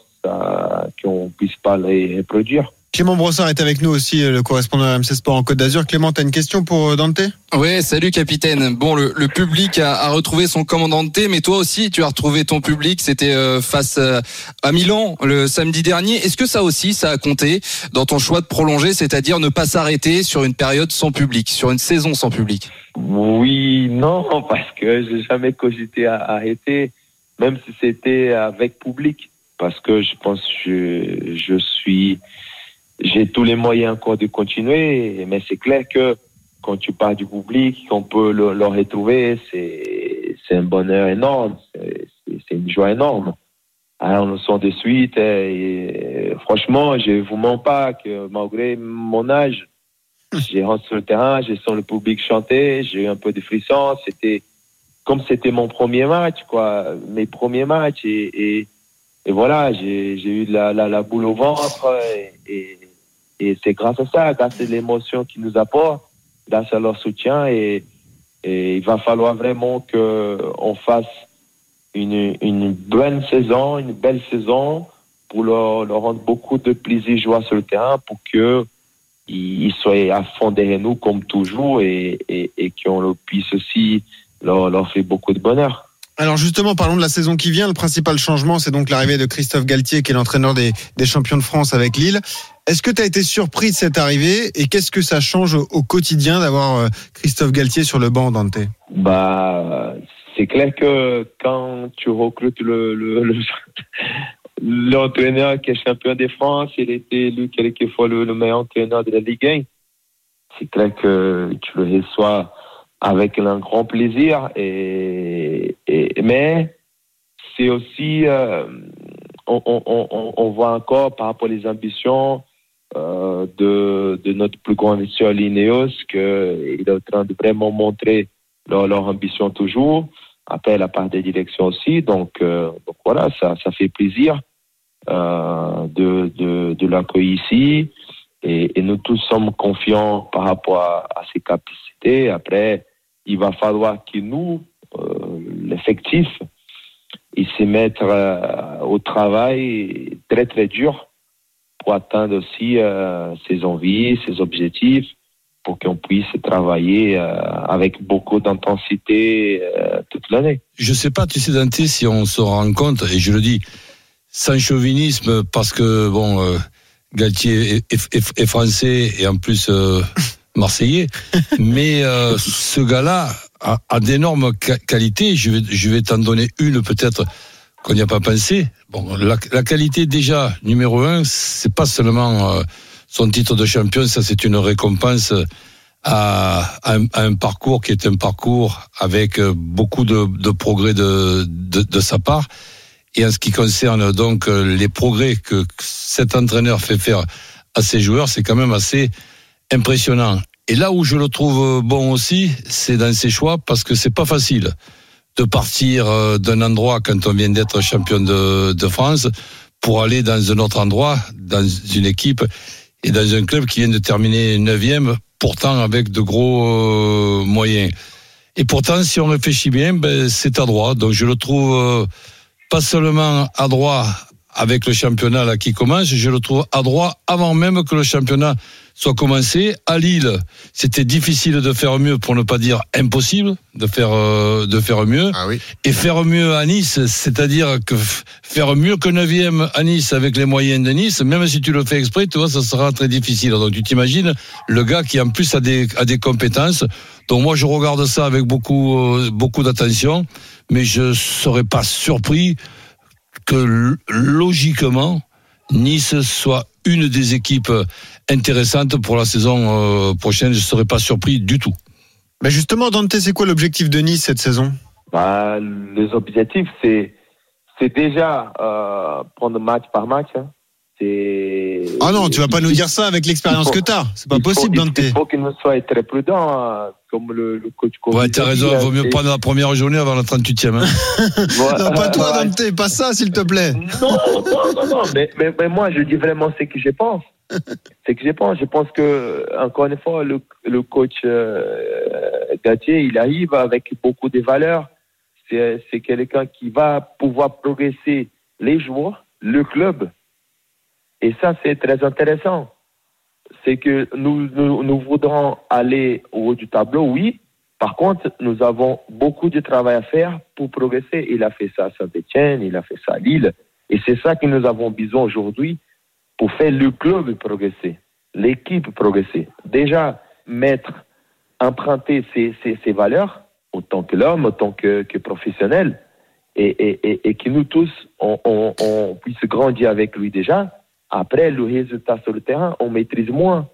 qu'on puisse pas les reproduire. Clément Brossard est avec nous aussi, euh, le correspondant RMC Sport en Côte d'Azur. Clément, tu as une question pour euh, Dante? Ouais, salut capitaine. Bon, le, le public a, a retrouvé son commandant de thé, mais toi aussi, tu as retrouvé ton public. C'était euh, face euh, à Milan le samedi dernier. Est-ce que ça aussi, ça a compté dans ton choix de prolonger, c'est-à-dire ne pas s'arrêter sur une période sans public, sur une saison sans public? Oui, non, parce que j'ai jamais cogité à arrêter, même si c'était avec public, parce que je pense que je, je suis, j'ai tous les moyens encore de continuer, mais c'est clair que quand tu parles du public, qu'on peut le, retrouver, c'est, c'est un bonheur énorme, c'est, c'est- une joie énorme. Alors, on le sent de suite, et, franchement, je vous mens pas que malgré mon âge, j'ai rentré sur le terrain, j'ai senti le public chanter, j'ai eu un peu de frisson. C'était comme c'était mon premier match, quoi, mes premiers matchs. Et, et, voilà, j'ai j'ai eu la, la, la boule au ventre. Et, et c'est grâce à ça, grâce à l'émotion qu'ils nous apportent, grâce à leur soutien. Et, il va falloir vraiment qu'on fasse une, une bonne saison, une belle saison pour leur, rendre beaucoup de plaisir joie sur le terrain pour que ils soient à fond derrière nous comme toujours et, qu'on puisse aussi leur, leur faire beaucoup de bonheur. Alors justement, parlons de la saison qui vient. Le principal changement, c'est donc l'arrivée de Christophe Galtier, qui est l'entraîneur des, des champions de France avec Lille. Est-ce que tu as été surpris de cette arrivée et qu'est-ce que ça change au, quotidien d'avoir euh, Christophe Galtier sur le banc, Dante? Bah, c'est clair que quand tu recrutes le, le- l'entraîneur qui est champion de France, il était élu quelquefois le, le meilleur entraîneur de la Ligue 1. C'est clair que tu le reçois avec un grand plaisir et, mais c'est aussi euh, on, voit encore par rapport aux ambitions euh, de, notre plus grand investisseur Lineos qu'il est en train de vraiment montrer leur, ambition toujours après la part des directions aussi. Donc, euh, voilà ça, ça fait plaisir de, de, de l'accueillir ici. Et, et nous tous sommes confiants par rapport à, à ses capacités. Après il va falloir que nous euh, l'effectif il se mettre euh, au travail très très dur pour atteindre aussi euh, ses envies, ses objectifs, pour qu'on puisse travailler euh, avec beaucoup d'intensité euh, toute l'année. Je sais pas, tu sais, Dante, si on se rend compte, et je le dis sans chauvinisme, parce que, bon, euh, Galtier est, est- est- est français et en plus euh, marseillais, mais euh, ce gars-là a, a d'énormes qualités. Je vais, je vais t'en donner une peut-être qu'on n'y a pas pensé. Bon, la, la qualité déjà numéro un, c'est pas seulement euh, son titre de champion, ça c'est une récompense à, à un, à un parcours qui est un parcours avec euh, beaucoup de, de progrès de, de, de sa part. Et en ce qui concerne donc les progrès que cet entraîneur fait faire à ses joueurs, c'est quand même assez impressionnant. Et là où je le trouve bon aussi, c'est dans ses choix parce que c'est pas facile de partir euh, d'un endroit quand on vient d'être champion de, France pour aller dans un autre endroit, dans une équipe et dans un club qui vient de terminer neuvième, pourtant avec de gros euh, moyens. Et pourtant, si on réfléchit bien, ben, c'est à droit. Donc je le trouve euh, pas seulement à droit avec le championnat là qui commence, je le trouve à droit avant même que le championnat soit commencé. À Lille, c'était difficile de faire mieux, pour ne pas dire impossible de faire euh, de faire mieux. Ah oui. Et faire mieux à Nice, c'est-à-dire que faire mieux que 9e à Nice avec les moyens de Nice, même si tu le fais exprès, tu vois, ça sera très difficile. Donc tu t'imagines le gars qui en plus a des, a des compétences. Donc moi je regarde ça avec beaucoup, euh, beaucoup d'attention, mais je serais pas surpris que logiquement Nice soit une des équipes intéressantes pour la saison euh, prochaine. Je serais pas surpris du tout. Bah justement, Dante, c'est quoi l'objectif de Nice cette saison? Bah, les objectifs, c'est c'est déjà euh, prendre match par match. hein. C'est. Ah non, tu vas pas nous dire ça avec l'expérience faut- que t'as. C'est pas faut- possible, il- Dante. Il faut qu'il nous soit très prudent, hein, comme le, le coach. Ouais, Covid t'as a raison, il vaut hein, mieux c'est- prendre la première journée avant la 38e. hein. Non, pas toi. Dante, pas ça, s'il te plaît. Non, non, non, non. Mais, mais, mais moi, je dis vraiment ce que je pense. C'est que je pense. Je pense que, encore une fois, le, le coach euh, Gatier, il arrive avec beaucoup de valeurs. C'est quelqu'un qui va pouvoir progresser les joueurs, le club. Et ça, c'est très intéressant. C'est que nous, nous, nous voudrons aller au haut du tableau, oui. Par contre, nous avons beaucoup de travail à faire pour progresser. Il a fait ça à Saint-Etienne, il a fait ça à Lille. Et c'est ça que nous avons besoin aujourd'hui pour faire le club progresser, l'équipe progresser. Déjà, mettre, emprunter ses, ses, valeurs, autant que l'homme, autant que, que professionnel, et, et, et, que nous tous, on, on, puisse grandir avec lui déjà. Après, le résultat sur le terrain, on maîtrise moins.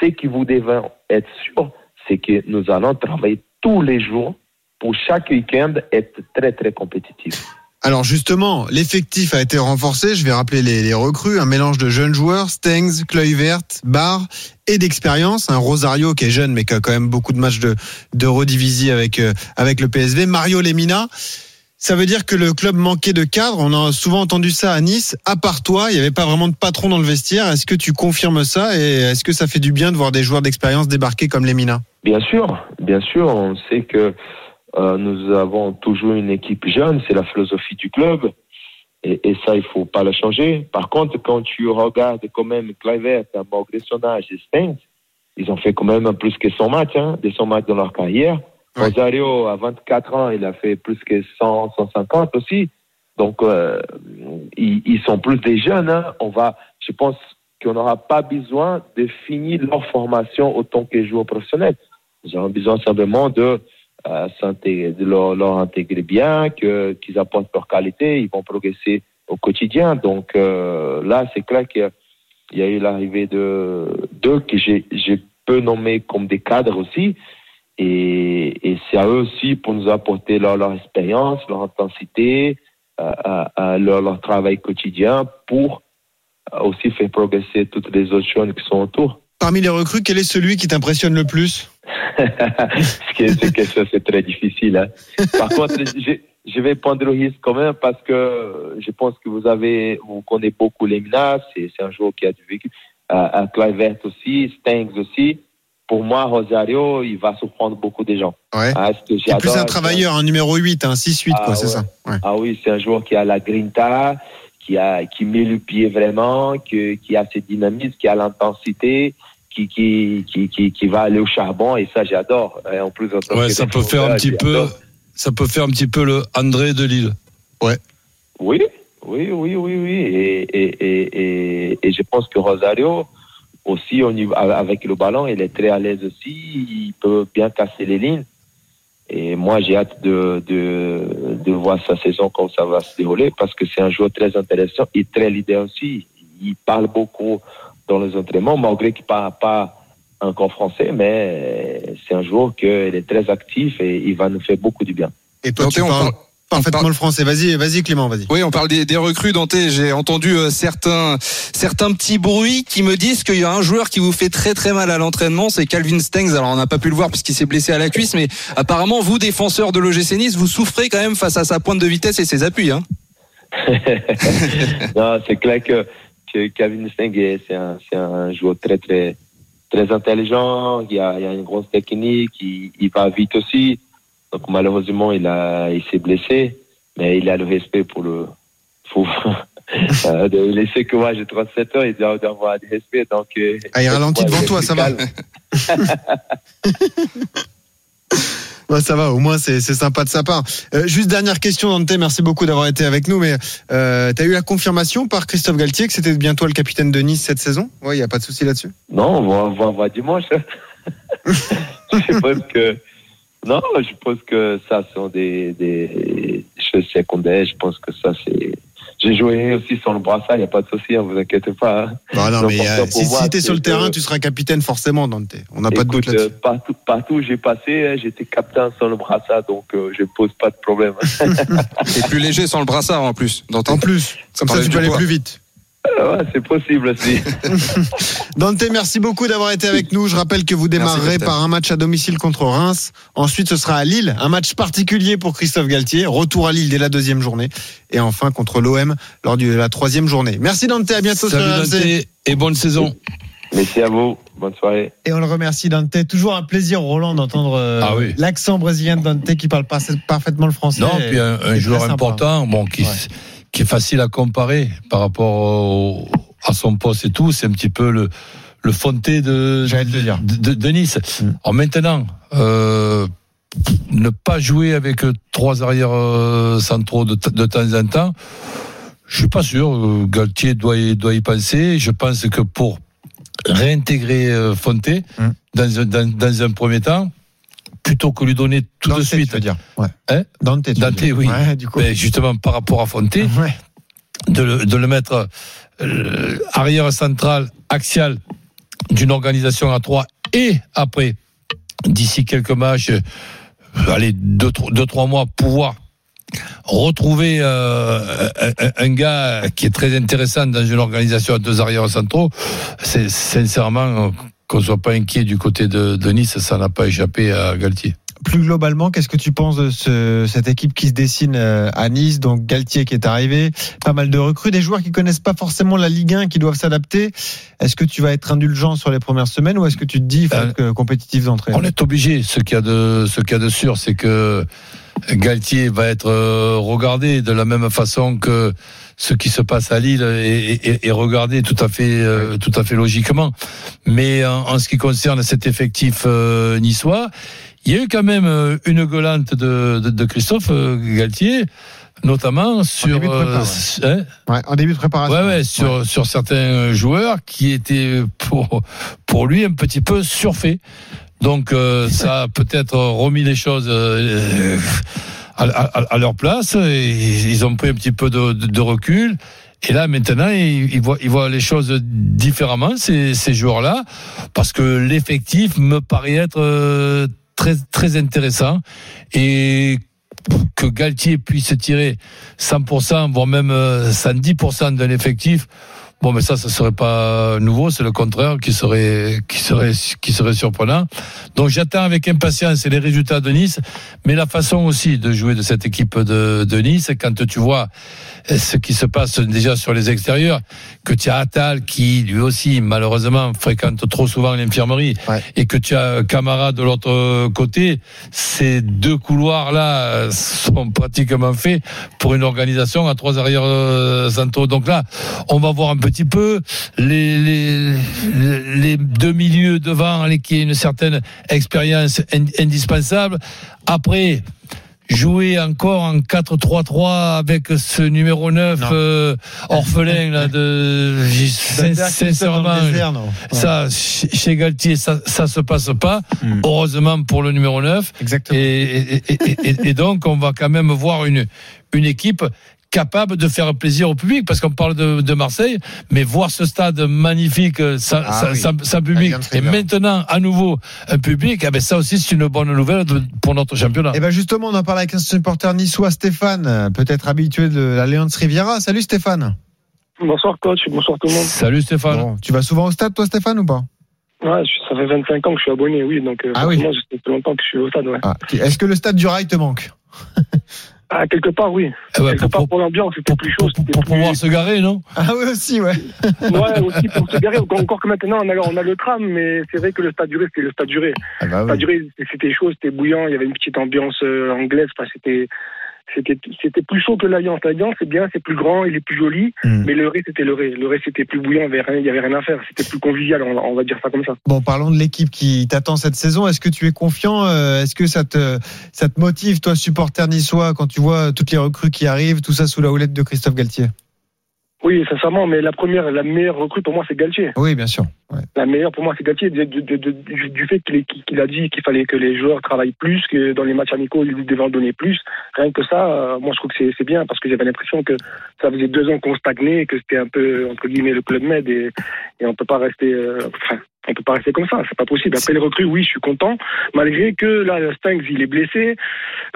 Ce que vous devez être sûr, c'est que nous allons travailler tous les jours pour chaque week-end être très, très compétitif. Alors justement, l'effectif a été renforcé. Je vais rappeler les, les recrues. Un mélange de jeunes joueurs, Stengs, Kluivert, Barr et d'expérience. Un Rosario qui est jeune mais qui a quand même beaucoup de matchs de, de redivisie avec, euh, avec le PSV. Mario Lemina. Ça veut dire que le club manquait de cadre. On a souvent entendu ça à Nice. À part toi, il n'y avait pas vraiment de patron dans le vestiaire. Est-ce que tu confirmes ça et est-ce que ça fait du bien de voir des joueurs d'expérience débarquer comme Lemina? Bien sûr, bien sûr, on sait que euh, nous avons toujours une équipe jeune, c'est la philosophie du club, et, et ça, il faut pas la changer. Par contre, quand tu regardes quand même Clivert, malgré son âge et Stengs, ils ont fait quand même plus que 100 matchs, hein, des 100 matchs dans leur carrière. Ouais. Rosario, à 24 ans, il a fait plus que 100, 150 aussi. Donc, euh, ils, ils sont plus des jeunes. Hein. On va, je pense qu'on n'aura pas besoin de finir leur formation autant que joueurs professionnels. Ils auront besoin simplement de, euh, leur, leur intégrer bien, que, qu'ils apportent leur qualité, ils vont progresser au quotidien. Donc euh, là, c'est clair qu'il y a, eu l'arrivée de d'eux que j'ai, je peux nommer comme des cadres aussi. Et, c'est à eux aussi pour nous apporter leur, expérience, leur intensité, leur, leur travail quotidien pour euh, aussi faire progresser toutes les autres jeunes qui sont autour. Parmi les recrues, quel est celui qui t'impressionne le plus? C'est quelque chose, c'est très difficile. hein. Par contre, je, je vais prendre le risque quand même parce que je pense que vous avez, vous connaissez beaucoup Lemina, c'est c'est un joueur qui a du vécu. Euh, euh, Kluivert aussi, Stengs aussi. Pour moi, Rosario, il va surprendre beaucoup de gens. Ouais. Ah, ce C'est plus un travailleur, un numéro 8, un 6-8, Ah, quoi, c'est ouais. ça. Ouais. ah oui, c'est un joueur qui a la grinta, qui a qui met le pied vraiment, que, qui a cette dynamisme, qui a l'intensité, qui qui, qui qui va aller au charbon et ça j'adore. En plus, Ouais, ça peut faire un petit peu, ça peut faire un petit peu le André de Lille. Oui, oui, oui, oui, oui. Et, et, et, et, je pense que Rosario, aussi, avec le ballon, il est très à l'aise aussi. Il peut bien casser les lignes. Et moi, j'ai hâte de, de, de voir sa saison, comme ça va se dérouler, parce que c'est un joueur très intéressant et très leader aussi. Il parle beaucoup dans les entraînements, malgré qu'il ne parle pas encore français, mais c'est un joueur qui est très actif et il va nous faire beaucoup du bien. Et toi, Dante, tu on parles parle- parfaitement parle- le français. Vas-y, vas-y, Clément, vas-y. Oui, on parle des, des recrues, Dante. J'ai entendu euh, certains, certains petits bruits qui me disent qu'il y a un joueur qui vous fait très très mal à l'entraînement, c'est Calvin Stengs. Alors on n'a pas pu le voir puisqu'il s'est blessé à la cuisse, mais apparemment vous, défenseurs de l'OGC Nice, vous souffrez quand même face à sa pointe de vitesse et ses appuis. Hein. non, c'est clair que, que Kevin Steng, est- c'est un, c'est un joueur très, très, très intelligent. Il a, il a une grosse technique. Il, il va vite aussi. Donc, malheureusement, il a, il s'est blessé. Mais il a le respect pour le, pour, Euh, de- sait que moi j'ai 37 ans, il doit doit avoir du respect. Donc, euh, Ah, il ralentit devant toi, ça va. Ouais, ça va, au moins c'est sympa de sa part. Euh, juste dernière question, Dante, merci beaucoup d'avoir été avec nous. Mais euh, t'as eu la confirmation par Christophe Galtier que c'était bien toi le capitaine de Nice cette saison? Ouais, il y a pas de souci là-dessus? Non, on va, on va dimanche. je pense que. Non, je pense que ça sont des, des choses secondaires. Je pense que ça, c'est. J'ai joué aussi sans le brassard, il n'y a pas de souci, ne vous inquiétez pas. hein. Bah non, Non, mais pour euh, si, si t'es sur le c'est terrain, que- tu seras capitaine forcément, Dante. On n'a pas de doute Écoute, là-dessus. euh, partout, partout où j'ai passé, hein, j'étais capitaine sans le brassard, donc euh, je ne pose pas de problème. Et plus léger sans le brassard en plus. Dans tes- En plus, comme ça tu peux aller poids. plus vite. Euh, ouais, c'est possible aussi. Dante, merci beaucoup d'avoir été avec nous. Je rappelle que vous démarrerez par un match à domicile contre Reims. Ensuite, ce sera à Lille, un match particulier pour Christophe Galtier. Retour à Lille dès la deuxième journée. Et enfin contre l'OM lors de la troisième journée. Merci Dante, à bientôt sur Salut RMC. Dante et bonne saison. Merci à vous. Bonne soirée. Et on le remercie Dante. Toujours un plaisir Roland d'entendre euh, Ah oui. l'accent brésilien de Dante qui parle parfaitement le français. Non, puis un, joueur important, bon, qui, Ouais. Qui est facile à comparer par rapport au- à son poste et tout. C'est un petit peu le, le Fonté de, de, de- de Nice. Mm. Alors maintenant, euh, ne pas jouer avec trois arrières euh, centraux de, de temps en temps, je suis pas sûr. Galtier doit y, doit y penser. Je pense que pour réintégrer euh, Fonté Mm. dans, un- dans, dans un premier temps, plutôt que lui donner tout Dante, de suite. tu veux dire. Ouais. Hein Dante, tu veux Dante, dire. oui. Ouais, du coup. Ben, justement, par rapport à Fonté, Ouais. de le, de le mettre euh, arrière central, axial d'une organisation à trois et après, d'ici quelques matchs, euh, allez, deux, deux, trois mois, pouvoir retrouver euh, un gars qui est très intéressant dans une organisation à deux arrières centraux, c'est sincèrement euh, qu'on soit pas inquiet du côté de, de Nice, ça n'a pas échappé à Galtier. Plus globalement, qu'est-ce que tu penses de ce- cette équipe qui se dessine euh, à Nice? Donc Galtier qui est arrivé, pas mal de recrues, des joueurs qui connaissent pas forcément la Ligue 1, qui doivent s'adapter. Est-ce que tu vas être indulgent sur les premières semaines ou est-ce que tu te dis il faut Euh, être euh, compétitif d'entrée? On est obligé. Ce qu'il y a de, ce qu'il y a de sûr, c'est que Galtier va être regardé de la même façon que ce qui se passe à Lille est, est- est regardé tout à fait, euh, tout à fait logiquement. Mais en, en ce qui concerne cet effectif euh, niçois, il y a eu quand même euh, une gueulante de, de, de Christophe Galtier, notamment sur, début de prépa, euh, hein, Ouais, en début de préparation. Ouais, ouais, sur, sur certains joueurs qui étaient pour, pour lui un petit peu surfaits. Donc, euh, ça a peut-être remis les choses euh, à, à- à leur place. Ils ont pris un petit peu de, de- de recul. Et là, maintenant, ils, ils voient, ils voient les choses différemment, ces, ces joueurs-là, parce que l'effectif me paraît être euh, très, très intéressant. Et que Galtier puisse tirer 100%, voire même euh, 110% d'un effectif, bon, mais ça, ça serait pas nouveau, c'est le contraire qui serait, qui serait, qui serait surprenant. Donc j'attends avec impatience les résultats de Nice, mais la façon aussi de jouer de cette équipe de, de Nice, quand tu vois ce qui se passe déjà sur les extérieurs, que tu as Attal qui lui aussi malheureusement fréquente trop souvent l'infirmerie Ouais. et que tu as Camara de l'autre côté, ces deux couloirs là sont pratiquement faits pour une organisation à trois arrières euh, centraux. Donc là, on va voir un petit peu les, les, les deux milieux devant les qui aient une certaine expérience in- indispensable. Après, jouer encore en 4-3-3 avec ce numéro 9 Non. euh, orphelin là de sincèrement désert, ça chez Galtier ça ça se passe pas Mm. heureusement pour le numéro 9 Exactement. et, et, et, et- et donc, on va quand même voir une, une équipe capable de faire plaisir au public, parce qu'on parle de, de Marseille, mais voir ce stade magnifique, euh, sans, Ah sans- oui. sans- sans public, et maintenant, à nouveau, un public, eh ben, ça aussi, c'est une bonne nouvelle de- pour notre championnat. Et ben justement, on en parle avec un supporter niçois, Stéphane, peut-être habitué de l'Alliance Riviera. Salut Stéphane. Bonsoir coach, bonsoir tout le monde. Salut Stéphane. Bon, tu vas souvent au stade, toi, Stéphane, ou pas? Ouais, je- ça fait 25 ans que je suis abonné, oui, donc euh, Ah oui. ça fait longtemps que je suis au stade, ouais. ah, Est-ce que le stade du Rail te manque? Ah, quelque part, oui. Ouais, quelque pour, part pour- l'ambiance, c'était plus chaud, pour- pour plus... pouvoir se garer, non? Ah oui, aussi, ouais. Ouais, aussi pour se garer. Encore que maintenant, on a, on a le tram, mais c'est vrai que le stade duré, c'était le stade duré. Ah bah Le stade duré, c'était chaud, c'était bouillant, il y avait une petite ambiance euh, anglaise, enfin, c'était... c'était c'était plus chaud que l'Alliance. L'Alliance, c'est bien, c'est plus grand, il est plus joli, Hmm. mais le Ré, c'était le Ré. Le Ré, c'était plus bouillant, il y avait rien, à faire. C'était plus convivial, on, va- on va dire ça comme ça. Bon, parlons de l'équipe qui t'attend cette saison. Est-ce que tu es confiant euh, Est-ce que ça te, ça te motive, toi, supporter niçois, quand tu vois toutes les recrues qui arrivent, tout ça sous la houlette de Christophe Galtier? Oui, sincèrement, mais la première, la meilleure recrue pour moi, c'est Galtier. Oui, bien sûr. Ouais. La meilleure pour moi, c'est Galtier, du, du fait qu'il a dit qu'il fallait que les joueurs travaillent plus, que dans les matchs amicaux, ils devaient en donner plus. Rien que ça, euh, moi, je trouve que c'est- bien parce que j'avais l'impression que ça faisait deux ans qu'on stagnait, et que c'était un peu, entre guillemets, le club med et, et on peut pas rester, euh, enfin, on peut pas rester comme ça, c'est pas possible. Après les recrues, oui, je suis content, malgré que là, Stanks, il est blessé,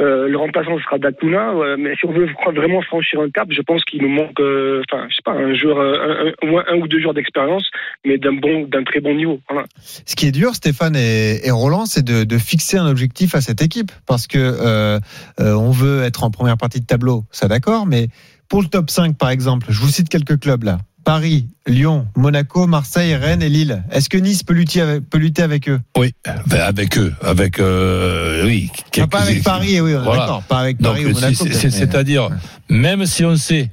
euh, le remplaçant sera Dakuna, euh, mais si on veut vraiment franchir un cap, je pense qu'il nous manque, euh, enfin, je sais pas, un joueur, euh, au moins un ou deux joueurs d'expérience, mais d'un bon, d'un très bon niveau. Ce qui est dur, Stéphane et, Roland, c'est de, de fixer un objectif à cette équipe. Parce que euh, on veut être en première partie de tableau, ça d'accord, mais pour le top 5, par exemple, je vous cite quelques clubs là. Paris, Lyon, Monaco, Marseille, Rennes et Lille. Est-ce que Nice peut lutter avec, peut lutter avec eux? Oui, ben, avec eux, avec euh, oui. Ah, quelques- Pas avec Paris, oui, Voilà. d'accord. Pas avec Donc, Paris ou Monaco. mais- c'est-à-dire, même si on sait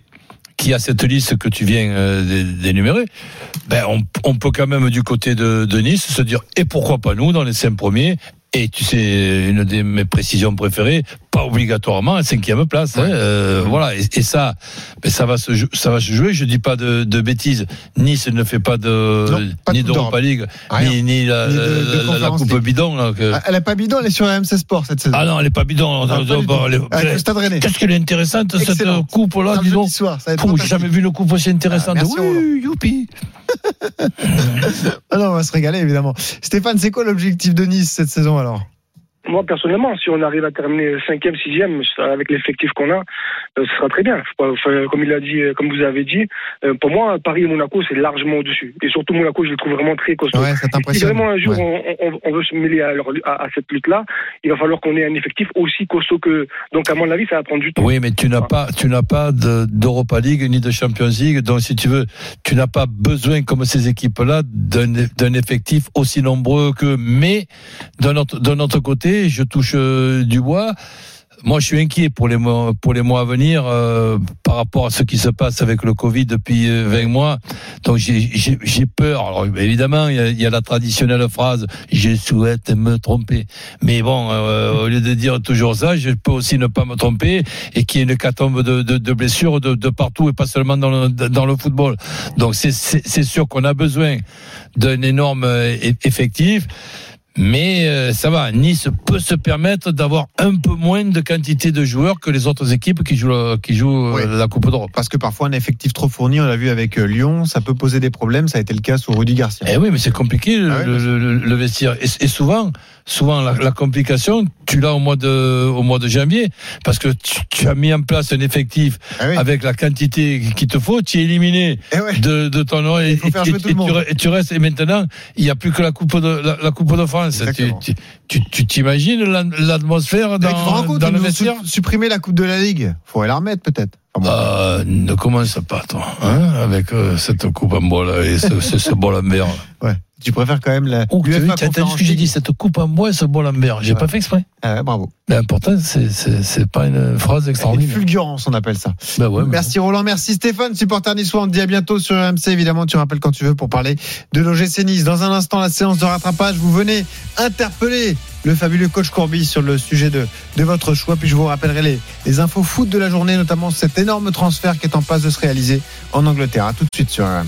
qu'il y a cette liste que tu viens euh, d'é- d'énumérer, ben on, on peut quand même du côté de, de Nice se dire et pourquoi pas nous dans les cinq premiers? Et tu sais une de mes précisions préférées, pas obligatoirement à cinquième place. hein, euh, Voilà et, et ça, ben ça va se ça va se jouer. Je dis pas de, de bêtises. Nice ne fait pas de Non, pas ni d'Europa. League Rien. ni, ni la, Ni de- de la- coupe bidon. Là, que- Ah, Elle a pas bidon, elle est sur RMC Sport cette saison. ah non, elle est pas bidon. Ah, Rennais. Qu'est-ce qu'elle est intéressante cette Excellente. coupe là, dis donc. J'ai jamais vu une coupe aussi intéressante. Ah, merci, oui, youpi. Ah non, on va se régaler évidemment. Stéphane, c'est quoi l'objectif de Nice cette saison alors? Moi, personnellement, si on arrive à terminer cinquième, sixième, avec l'effectif qu'on a, euh, ce sera très bien. Enfin, comme il a dit, euh, comme vous avez dit, euh, pour moi, Paris et Monaco, c'est largement au-dessus. Et surtout, Monaco, je le trouve vraiment très costaud. Ouais, Si vraiment un jour Ouais. on, on- on veut se mêler à, leur- à- à cette lutte-là, il va falloir qu'on ait un effectif aussi costaud que. Donc, à mon avis, ça va prendre du temps. Oui, mais tu n'as pas, tu n'as pas de- d'Europa League ni de Champions League. Donc, si tu veux, tu n'as pas besoin, comme ces équipes-là, d'un d'un effectif aussi nombreux que. Mais d'un autre, d'un autre côté, je touche euh, du bois. Moi, je suis inquiet pour les mois, pour les mois à venir euh, par rapport à ce qui se passe avec le Covid depuis euh, 20 mois. Donc, j'ai- peur. Alors, évidemment, il y, a, la traditionnelle phrase "Je souhaite me tromper". Mais bon, euh, au lieu de dire toujours ça, je peux aussi ne pas me tromper et qu'il y ait une hécatombe de, blessures de, partout et pas seulement dans le, football. Donc, c'est- sûr qu'on a besoin d'un énorme euh, effectif. Mais euh, ça va, Nice peut se permettre d'avoir un peu moins de quantité de joueurs que les autres équipes qui jouent, la- qui jouent euh, Oui. la Coupe d'Europe. Parce que parfois un effectif trop fourni, on l'a vu avec euh, Lyon, ça peut poser des problèmes. Ça a été le cas sous Rudy Garcia. Eh oui, mais c'est compliqué le, Ah le- le- le vestiaire. Et, et souvent, souvent la, la complication, tu l'as au mois de au mois de janvier, parce que tu, tu as mis en place un effectif Ah oui. avec la quantité qu'il te faut, tu es éliminé Eh ouais. de, de ton nom et, et- tu, et restes. Et maintenant, il n'y a plus que la coupe de la, la coupe de France. Tu Exactement. t'imagines la- l'atmosphère dans, dans le vestiaire su- supprimer la Coupe de la Ligue. Faudrait la remettre peut-être. Bon. euh, ne commence pas, toi, hein, avec euh, cette coupe en bois là et ce, ce, ce bol en verre. Ouais. Tu préfères quand même la Oh, tu as vu, t'as entendu Conference ce que j'ai dit, cette coupe en bois et ce bol en verre? J'ai Ouais. pas fait exprès. Ah ouais, bravo. Mais important, c'est, pas une phrase Une extraordinaire. fulgurance, on appelle ça. Ben ouais, Merci Roland, merci Stéphane, supporter niçois. On te dit à bientôt sur RMC. Évidemment, tu rappelles quand tu veux pour parler de l'OGC Nice. Dans un instant, la séance de rattrapage. Vous venez interpeller le fabuleux coach Courbis sur le sujet de, de votre choix. Puis je vous rappellerai les, les infos foot de la journée, notamment cet énorme transfert qui est en passe de se réaliser en Angleterre. À tout de suite sur RMC.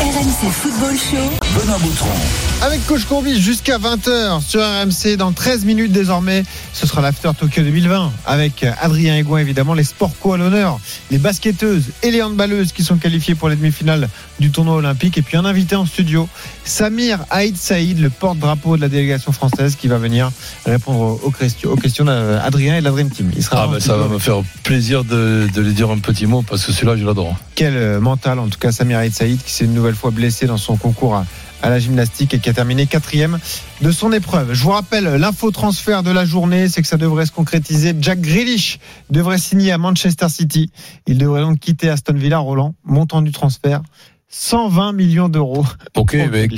RMC Football Show. Benoît Boutron. Avec Coach Courbis jusqu'à 20h sur RMC dans 13 minutes désormais. Ce sera l'After Tokyo 2020 avec Adrien Egoin évidemment, les sports co à l'honneur, les basketteuses et les handballeuses qui sont qualifiées pour les demi-finales du tournoi olympique et puis un invité en studio, Samir Haïd Saïd, le porte-drapeau de la délégation française qui va venir répondre aux, questions, aux questions d'Adrien et de la Dream Team. Il sera Ah ben ça va me faire plaisir de, de lui dire un petit mot parce que celui-là je l'adore. Quel mental, en tout cas, Samir Haïd Saïd, qui s'est une nouvelle fois blessé dans son concours à, à la gymnastique et qui a terminé quatrième de son épreuve. Je vous rappelle, l'info transfert de la journée, c'est que ça devrait se concrétiser. Jack Grealish devrait signer à Manchester City. Il devrait donc quitter Aston Villa, Roland. Montant du transfert, 120 millions d'euros. Ok, mais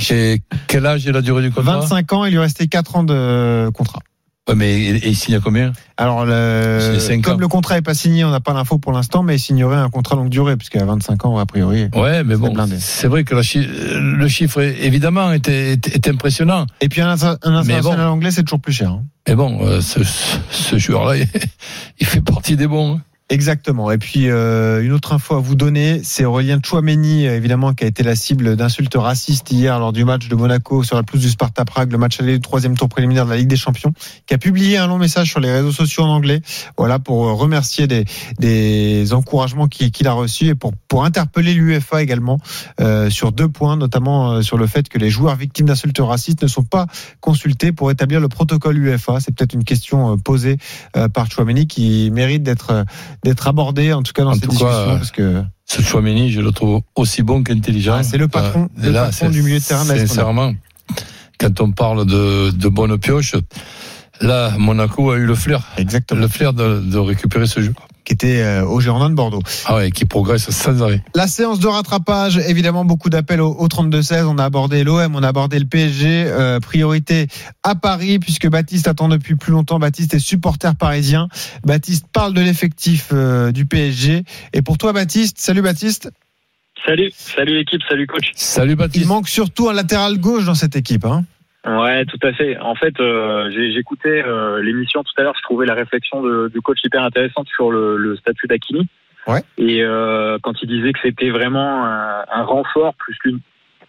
quel âge est la durée du contrat? 25 ans, il lui restait 4 ans de contrat. Ouais, mais et, il signe à combien? Alors, le- comme ans. le contrat est pas signé, on n'a pas l'info pour l'instant, mais il signerait un contrat longue durée, puisqu'à 25 ans, a priori. Ouais, mais bon, c'est vrai que la chi- le chiffre, évidemment, est, est, est impressionnant. Et puis un, un international bon. anglais, c'est toujours plus cher. hein. Mais bon, euh, ce joueur-là, il fait partie des bons. hein. Exactement. Et puis euh, une autre info à vous donner, c'est Aurélien Chouameni, évidemment, qui a été la cible d'insultes racistes hier lors du match de Monaco sur la pelouse du Sparta Prague, le match aller du troisième tour préliminaire de la Ligue des Champions, qui a publié un long message sur les réseaux sociaux en anglais, voilà, pour euh, remercier des, des encouragements qu'il qu'il a reçus et pour, pour interpeller l'UEFA également euh, sur deux points, notamment euh, sur le fait que les joueurs victimes d'insultes racistes ne sont pas consultés pour établir le protocole UEFA. C'est peut-être une question euh, posée euh, par Chouameni qui mérite d'être d'être abordé en tout cas dans En cette discussion cas, parce que Ce Chouameni, je le trouve aussi bon qu'intelligent. Ah, c'est le patron- Euh, le là, patron c'est- du milieu de terrain Sincèrement, quand on parle de, de bonne pioche, là, Monaco a eu le flair. exactement Le flair de, de récupérer ce jeu. Qui était euh, au Girondin de Bordeaux. Ah ouais, qui progresse sans arrêt. La séance de rattrapage, évidemment beaucoup d'appels au, au 32-16. On a abordé l'OM, on a abordé le PSG. euh, priorité à Paris puisque Baptiste attend depuis plus longtemps. Baptiste est supporter parisien. Baptiste parle de l'effectif euh, du PSG. Et pour toi Baptiste, salut Baptiste. Salut, salut l'équipe, salut coach. Salut Il Baptiste. manque surtout un latéral gauche dans cette équipe. Hein. Ouais, tout à fait. En fait, euh, j'écoutais euh, l'émission tout à l'heure. Je trouvais la réflexion de- du coach hyper intéressante sur le, le statut d'Akini. Ouais. Et euh, quand il disait que c'était vraiment un, un renfort plus qu'une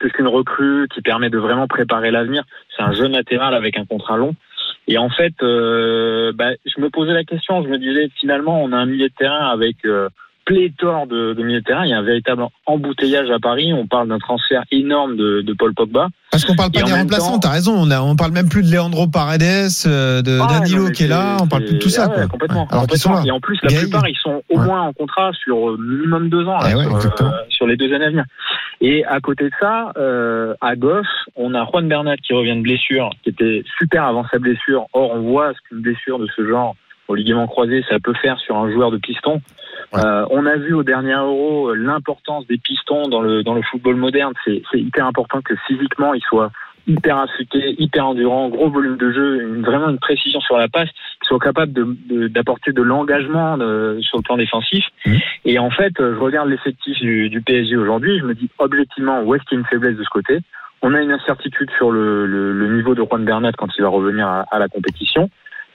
plus qu'une recrue qui permet de vraiment préparer l'avenir. C'est un jeune latéral avec un contrat long. Et en fait, euh, bah, je me posais la question. Je me disais finalement, on a un milieu de terrain avec euh, pléthore de, de milieux de terrain. Il y a un véritable embouteillage à Paris. On parle d'un transfert énorme de, de Paul Pogba. Parce qu'on parle pas des remplaçants, temps- t'as raison. On, a, on parle même plus de Leandro Paredes, euh, de Ah, Danilo non, mais qui est là. On parle plus de tout ça. ah ouais, quoi. complètement. Ouais. Alors qu'ils sont là. Et en plus, la plupart, ils sont au Ouais. moins en contrat sur euh, minimum deux ans, là, Eh ouais, sur, euh, sur les deux années à venir. Et à côté de ça, euh, à gauche, on a Juan Bernat qui revient de blessure, qui était super avant sa blessure. Or, on voit ce qu'une blessure de ce genre au ligament croisé, ça peut faire sur un joueur de piston. Ouais. Euh, on a vu au dernier Euro euh, l'importance des pistons dans le dans le football moderne. C'est hyper important que physiquement ils soient hyper affûtés, hyper endurants, gros volume de jeu, une- vraiment une précision sur la passe, qu'ils soient capables de- de- d'apporter de, l'engagement de- sur le plan défensif. Mhm. Et en fait, euh, je regarde l'effectif du, du PSG aujourd'hui, je me dis objectivement où est-ce qu'il y a une faiblesse de ce côté? On a une incertitude sur le, le- le niveau de Juan Bernat quand il va revenir à, à la compétition.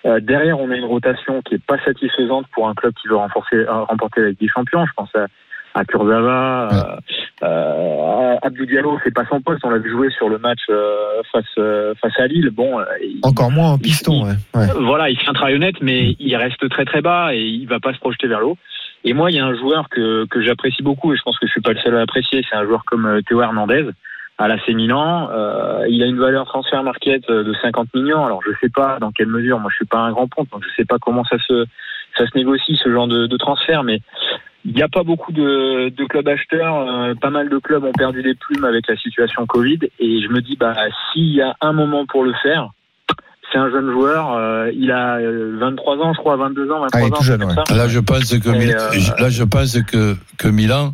Euh, derrière, on a une rotation qui est pas satisfaisante pour un club qui veut renforcer, euh, remporter la Ligue des Champions. Je pense à, à Kurzawa, euh, euh, Abdou Diallo, c'est pas son poste. On l'a vu jouer sur le match euh, face euh, face à Lille. Bon, euh, il- Encore moins en piston. Ouais. Ouais. voilà, il fait un travail honnête, mais il reste très très bas et il va pas se projeter vers le haut. Et moi, il y a un joueur que, que j'apprécie beaucoup et je pense que je suis pas le seul à l'apprécier. C'est un joueur comme Théo Hernandez à l'AC Milan. Euh, il a une valeur transfert market euh, de 50 millions. Alors je sais pas dans quelle mesure. Moi, je suis pas un grand ponte, donc je sais pas comment ça se ça se négocie ce genre de, de transfert, mais il n'y a pas beaucoup de, de clubs acheteurs. euh, pas mal de clubs ont perdu des plumes avec la situation Covid. Et je me dis, bah, s'il y a un moment pour le faire, c'est un jeune joueur. euh, il a euh, 23 ans, je crois, 22 ans, 23 Ah, il est ans. tout jeune, comme ouais. ça? Là, je pense que, Et, euh, là, je pense que, que Milan,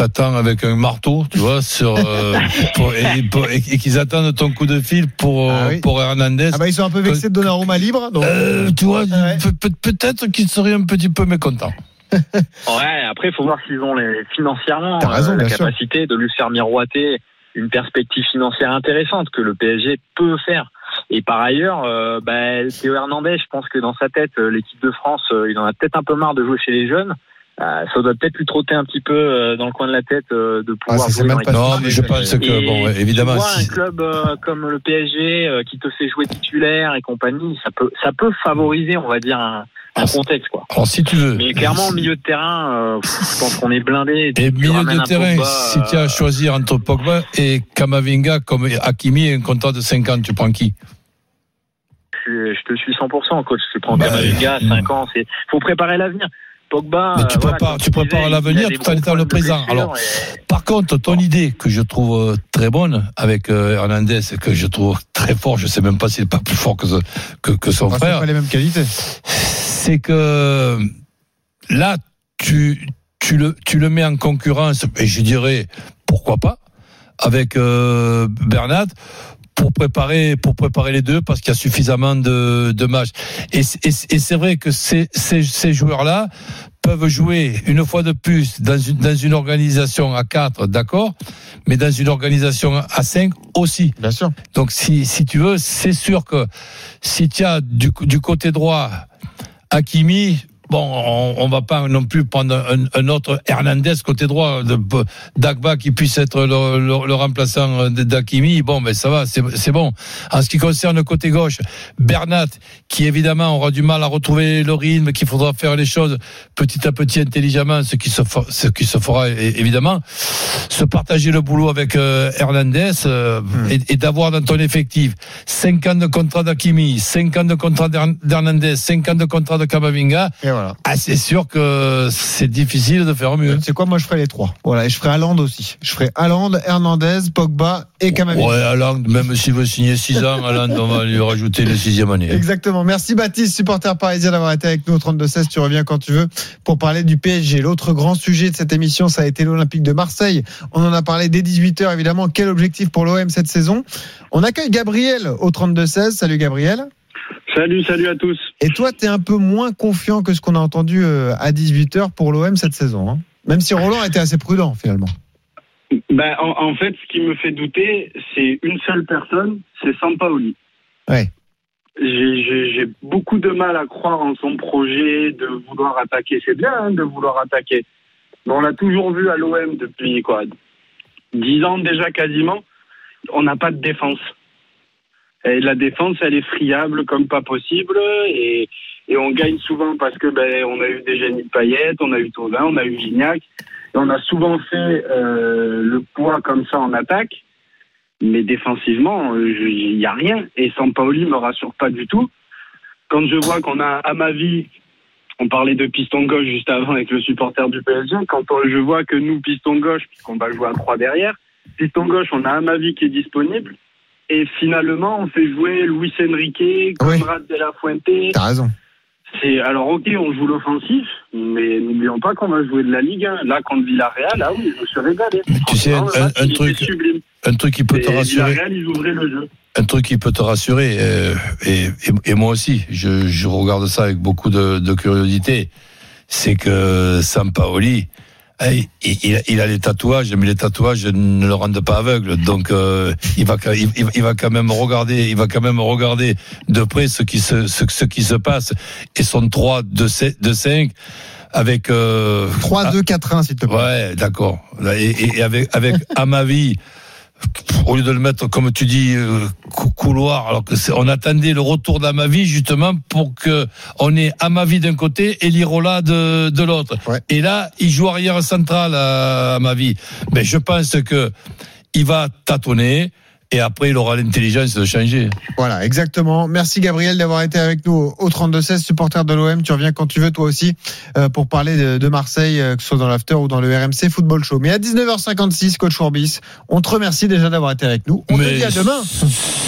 euh, t'attend avec un marteau, tu vois, sur, euh, pour- et, pour- et- et qu'ils attendent ton coup de fil pour, Ah euh, oui. pour Hernandez. Ah bah ils sont un peu vexés de Donnarumma libre. Donc... Euh, tu vois, Ouais. peut- peut- peut-être qu'ils seraient un petit peu mécontents. Ouais, après, il faut voir s'ils ont les, financièrement raison, euh, la sûr. capacité de lui faire miroiter une perspective financière intéressante que le PSG peut faire. Et par ailleurs, euh, bah, Théo Hernandez, je pense que dans sa tête, l'équipe de France, euh, il en a peut-être un peu marre de jouer chez les jeunes. Euh, ça doit peut-être lui trotter un petit peu euh, dans le coin de la tête euh, de pouvoir Ah, ça, c'est jouer même pas Non, mais je pense que, Et bon, ouais, évidemment, tu vois, si- un club euh, comme le PSG euh, qui te fait jouer titulaire et compagnie, ça peut, ça peut favoriser, on va dire, un, un Ah, contexte, quoi. alors si tu veux. Mais clairement, au milieu de terrain, euh, je pense qu'on est blindé. Et milieu de terrain, Pogba, si tu as à choisir entre Pogba et Kamavinga comme Hakimi, un contrat de 5 ans, tu prends qui? Je, je te suis 100%, coach. Tu prends Bah, Kamavinga, hmm. 5 ans, c'est, faut préparer l'avenir. Pogba. Mais tu voilà, prépares- tu prépares l'avenir tout en étant le présent. Alors, et- Par contre, ton idée que je trouve euh, très bonne avec euh, Hernandez, que je trouve très fort, je sais même pas s'il est pas plus fort que, ce- que, que son Ah, frère, pas les mêmes qualités. c'est que là, tu, tu, le, tu le mets en concurrence, et je dirais, pourquoi pas, avec euh, Bernat pour préparer pour préparer les deux parce qu'il y a suffisamment de, de matchs et, et et c'est vrai que ces, ces, ces joueurs là peuvent jouer une fois de plus dans une, dans une organisation à 4 d'accord mais dans une organisation à 5 aussi Bien sûr. donc si, si tu veux c'est sûr que si tu as du, du côté droit Hakimi Bon, on, on va pas non plus prendre un, un autre Hernandez côté droit de Dagba qui puisse être le, le- le remplaçant de- d'Akimi. Bon, mais ça va, c'est c'est bon. En ce qui concerne le côté gauche, Bernat, qui évidemment aura du mal à retrouver le rythme, qu'il faudra faire les choses petit à petit intelligemment, ce qui se, ce qui se fera évidemment, se partager le boulot avec euh, Hernandez euh, et, et d'avoir dans ton effectif 5 ans de contrat d'Akimi, 5 ans de contrat d'Hern- d'Hernandez, 5 ans de contrat de Kamavinga. Et voilà. Ah, c'est sûr que c'est difficile de faire mieux. C'est quoi Moi, je ferai les trois. Voilà, et je ferai Haaland aussi. Je ferai Haaland, Hernandez, Pogba et Camavinga. Ouais, Alain, même s'il veut signer 6 ans, Alain, on va lui rajouter le sixième année. Exactement. Merci Baptiste, supporter parisien, d'avoir été avec nous au 32-16. Tu reviens quand tu veux pour parler du PSG. L'autre grand sujet de cette émission, ça a été l'Olympique de Marseille. On en a parlé dès 18h, évidemment. Quel objectif pour l'OM cette saison? On accueille Gabriel au 32-16. Salut Gabriel. Salut, salut à tous. Et toi, tu es un peu moins confiant que ce qu'on a entendu euh, à 18h pour l'OM cette saison. hein. Même si Roland était assez prudent finalement. Ben, en, en fait, ce qui me fait douter, c'est une seule personne, c'est Sampaoli. Ouais. J'ai- beaucoup de mal à croire en son projet de vouloir attaquer. C'est bien hein, de vouloir attaquer. Mais on l'a toujours vu à l'OM depuis quoi Dix ans déjà quasiment. On n'a pas de défense. La défense, elle est friable comme pas possible. Et, on gagne souvent parce que ben, on a eu des génies de paillettes, on a eu Tauvin, on a eu Gignac. Et on a souvent fait euh, le poids comme ça en attaque. Mais défensivement, euh, il n'y a rien. Et Sampaoli me rassure pas du tout. Quand je vois qu'on a à ma vie, on parlait de piston gauche juste avant avec le supporter du PSG, quand je vois que nous, piston gauche, puisqu'on va jouer à trois derrière, piston gauche, on a Amavi qui est disponible. Et finalement, on fait jouer Luis Enrique, Conrad de la Fuente. T'as raison. C'est alors ok, on joue l'offensif, mais n'oublions pas qu'on va jouer de la Ligue 1. Là, contre Villarreal, ah oui, je me suis régalé. Tu sais, un, truc, un truc qui peut te rassurer. Villarreal, ils ouvraient le jeu. un truc qui peut te rassurer, euh, et, et, et moi aussi, je, je regarde ça avec beaucoup de, de curiosité, c'est que Sampaoli, il, il a- il a les tatouages, mais les tatouages ne le rendent pas aveugle. Donc, euh, il, va, quand- il, il va quand même regarder, il va quand même regarder de près ce qui se, ce, ce qui se passe. Et son 3 de 5 avec euh, 3, 2, 4, 1, s'il te plaît. Ouais, d'accord. Et, et- et avec, avec à ma vie, au lieu de le mettre, comme tu dis, euh, cou- couloir, alors que c'est- on attendait le retour d'Amavi justement pour que on ait Amavi d'un côté et Lirola de, de l'autre. Et là, il joue arrière central à Amavi. Mais je pense que il va tâtonner et après il aura l'intelligence de changer. Voilà, exactement. Merci Gabriel d'avoir été avec nous au 32-16, supporter de l'OM. Tu reviens quand tu veux, toi aussi, euh, pour parler de, Marseille, euh, que ce soit dans l'after ou dans le RMC Football Show. Mais à 19h56, coach Courbis, on te remercie déjà d'avoir été avec nous. On te dit à demain.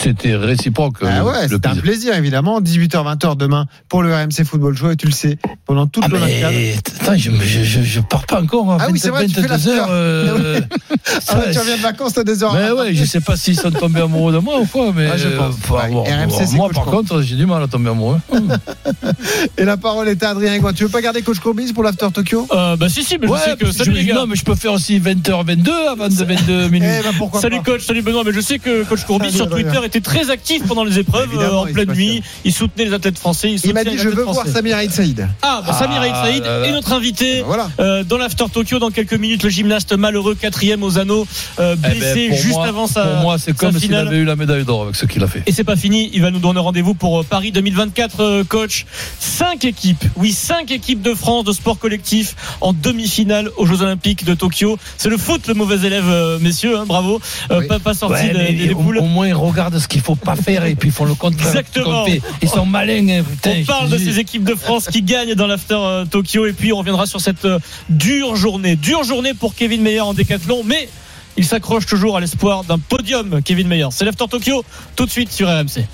C'était réciproque. Ah euh, ouais, c'était un plaisir. évidemment. 18h-20h demain pour le RMC Football Show et tu le sais, pendant toute Ah, le mais 24. attends, je, je, je, je pars pas encore. Ah oui, c'est vrai, tu fais 22 l'after. heures, euh, Ah ouais, tu reviens de vacances, t'as des heures. Mais ouais, je sais pas s'ils sont tombés amoureux de moi ou quoi, mais Ah, je pense. euh, faut Ouais, avoir- RMC, moi coach par contre, j'ai du mal à tomber amoureux. Et la parole est à Adrien Gouin. Tu veux pas garder coach Courbis pour l'after Tokyo? Euh, bah si si mais Ouais, je sais que salut je- les gars. non, mais je peux faire aussi 20h22 avant de 22 minutes. Eh ben pourquoi Salut pas coach, salut Benoît, mais je sais que coach Courbis sur Adrien. Twitter était très actif pendant les épreuves euh, en pleine nuit. Il soutenait les athlètes français. Il, Il m'a dit je veux voir. Samir Aït Saïd. Ah, bah, Samir Aït Saïd là, là. est notre invité Voilà. euh, dans l'after Tokyo dans quelques minutes. Le gymnaste malheureux quatrième aux anneaux euh, Eh ben, blessé juste avant sa, Pour moi, c'est sa comme s'il avait eu la médaille d'or avec ce qu'il a fait. Et c'est pas fini, il va nous donner rendez-vous pour euh, Paris 2024, euh, coach. Cinq équipes, oui, cinq équipes de France de sport collectif en demi-finale aux Jeux Olympiques de Tokyo. C'est le foot, le mauvais élève, euh, messieurs, hein, bravo. Oui. Pas, pas sorti Ouais, des, des- au, poules. au moins, ils regardent ce qu'il faut pas faire et puis ils font le contraire. Exactement. Ils sont malins, hein, putain, On parle de ces équipes de France qui gagnent dans l'after Tokyo et puis on reviendra sur cette dure journée. Dure journée pour Kevin Meyer en décathlon, mais il s'accroche toujours à l'espoir d'un podium, Kevin Meyer. C'est l'after Tokyo, tout de suite sur RMC.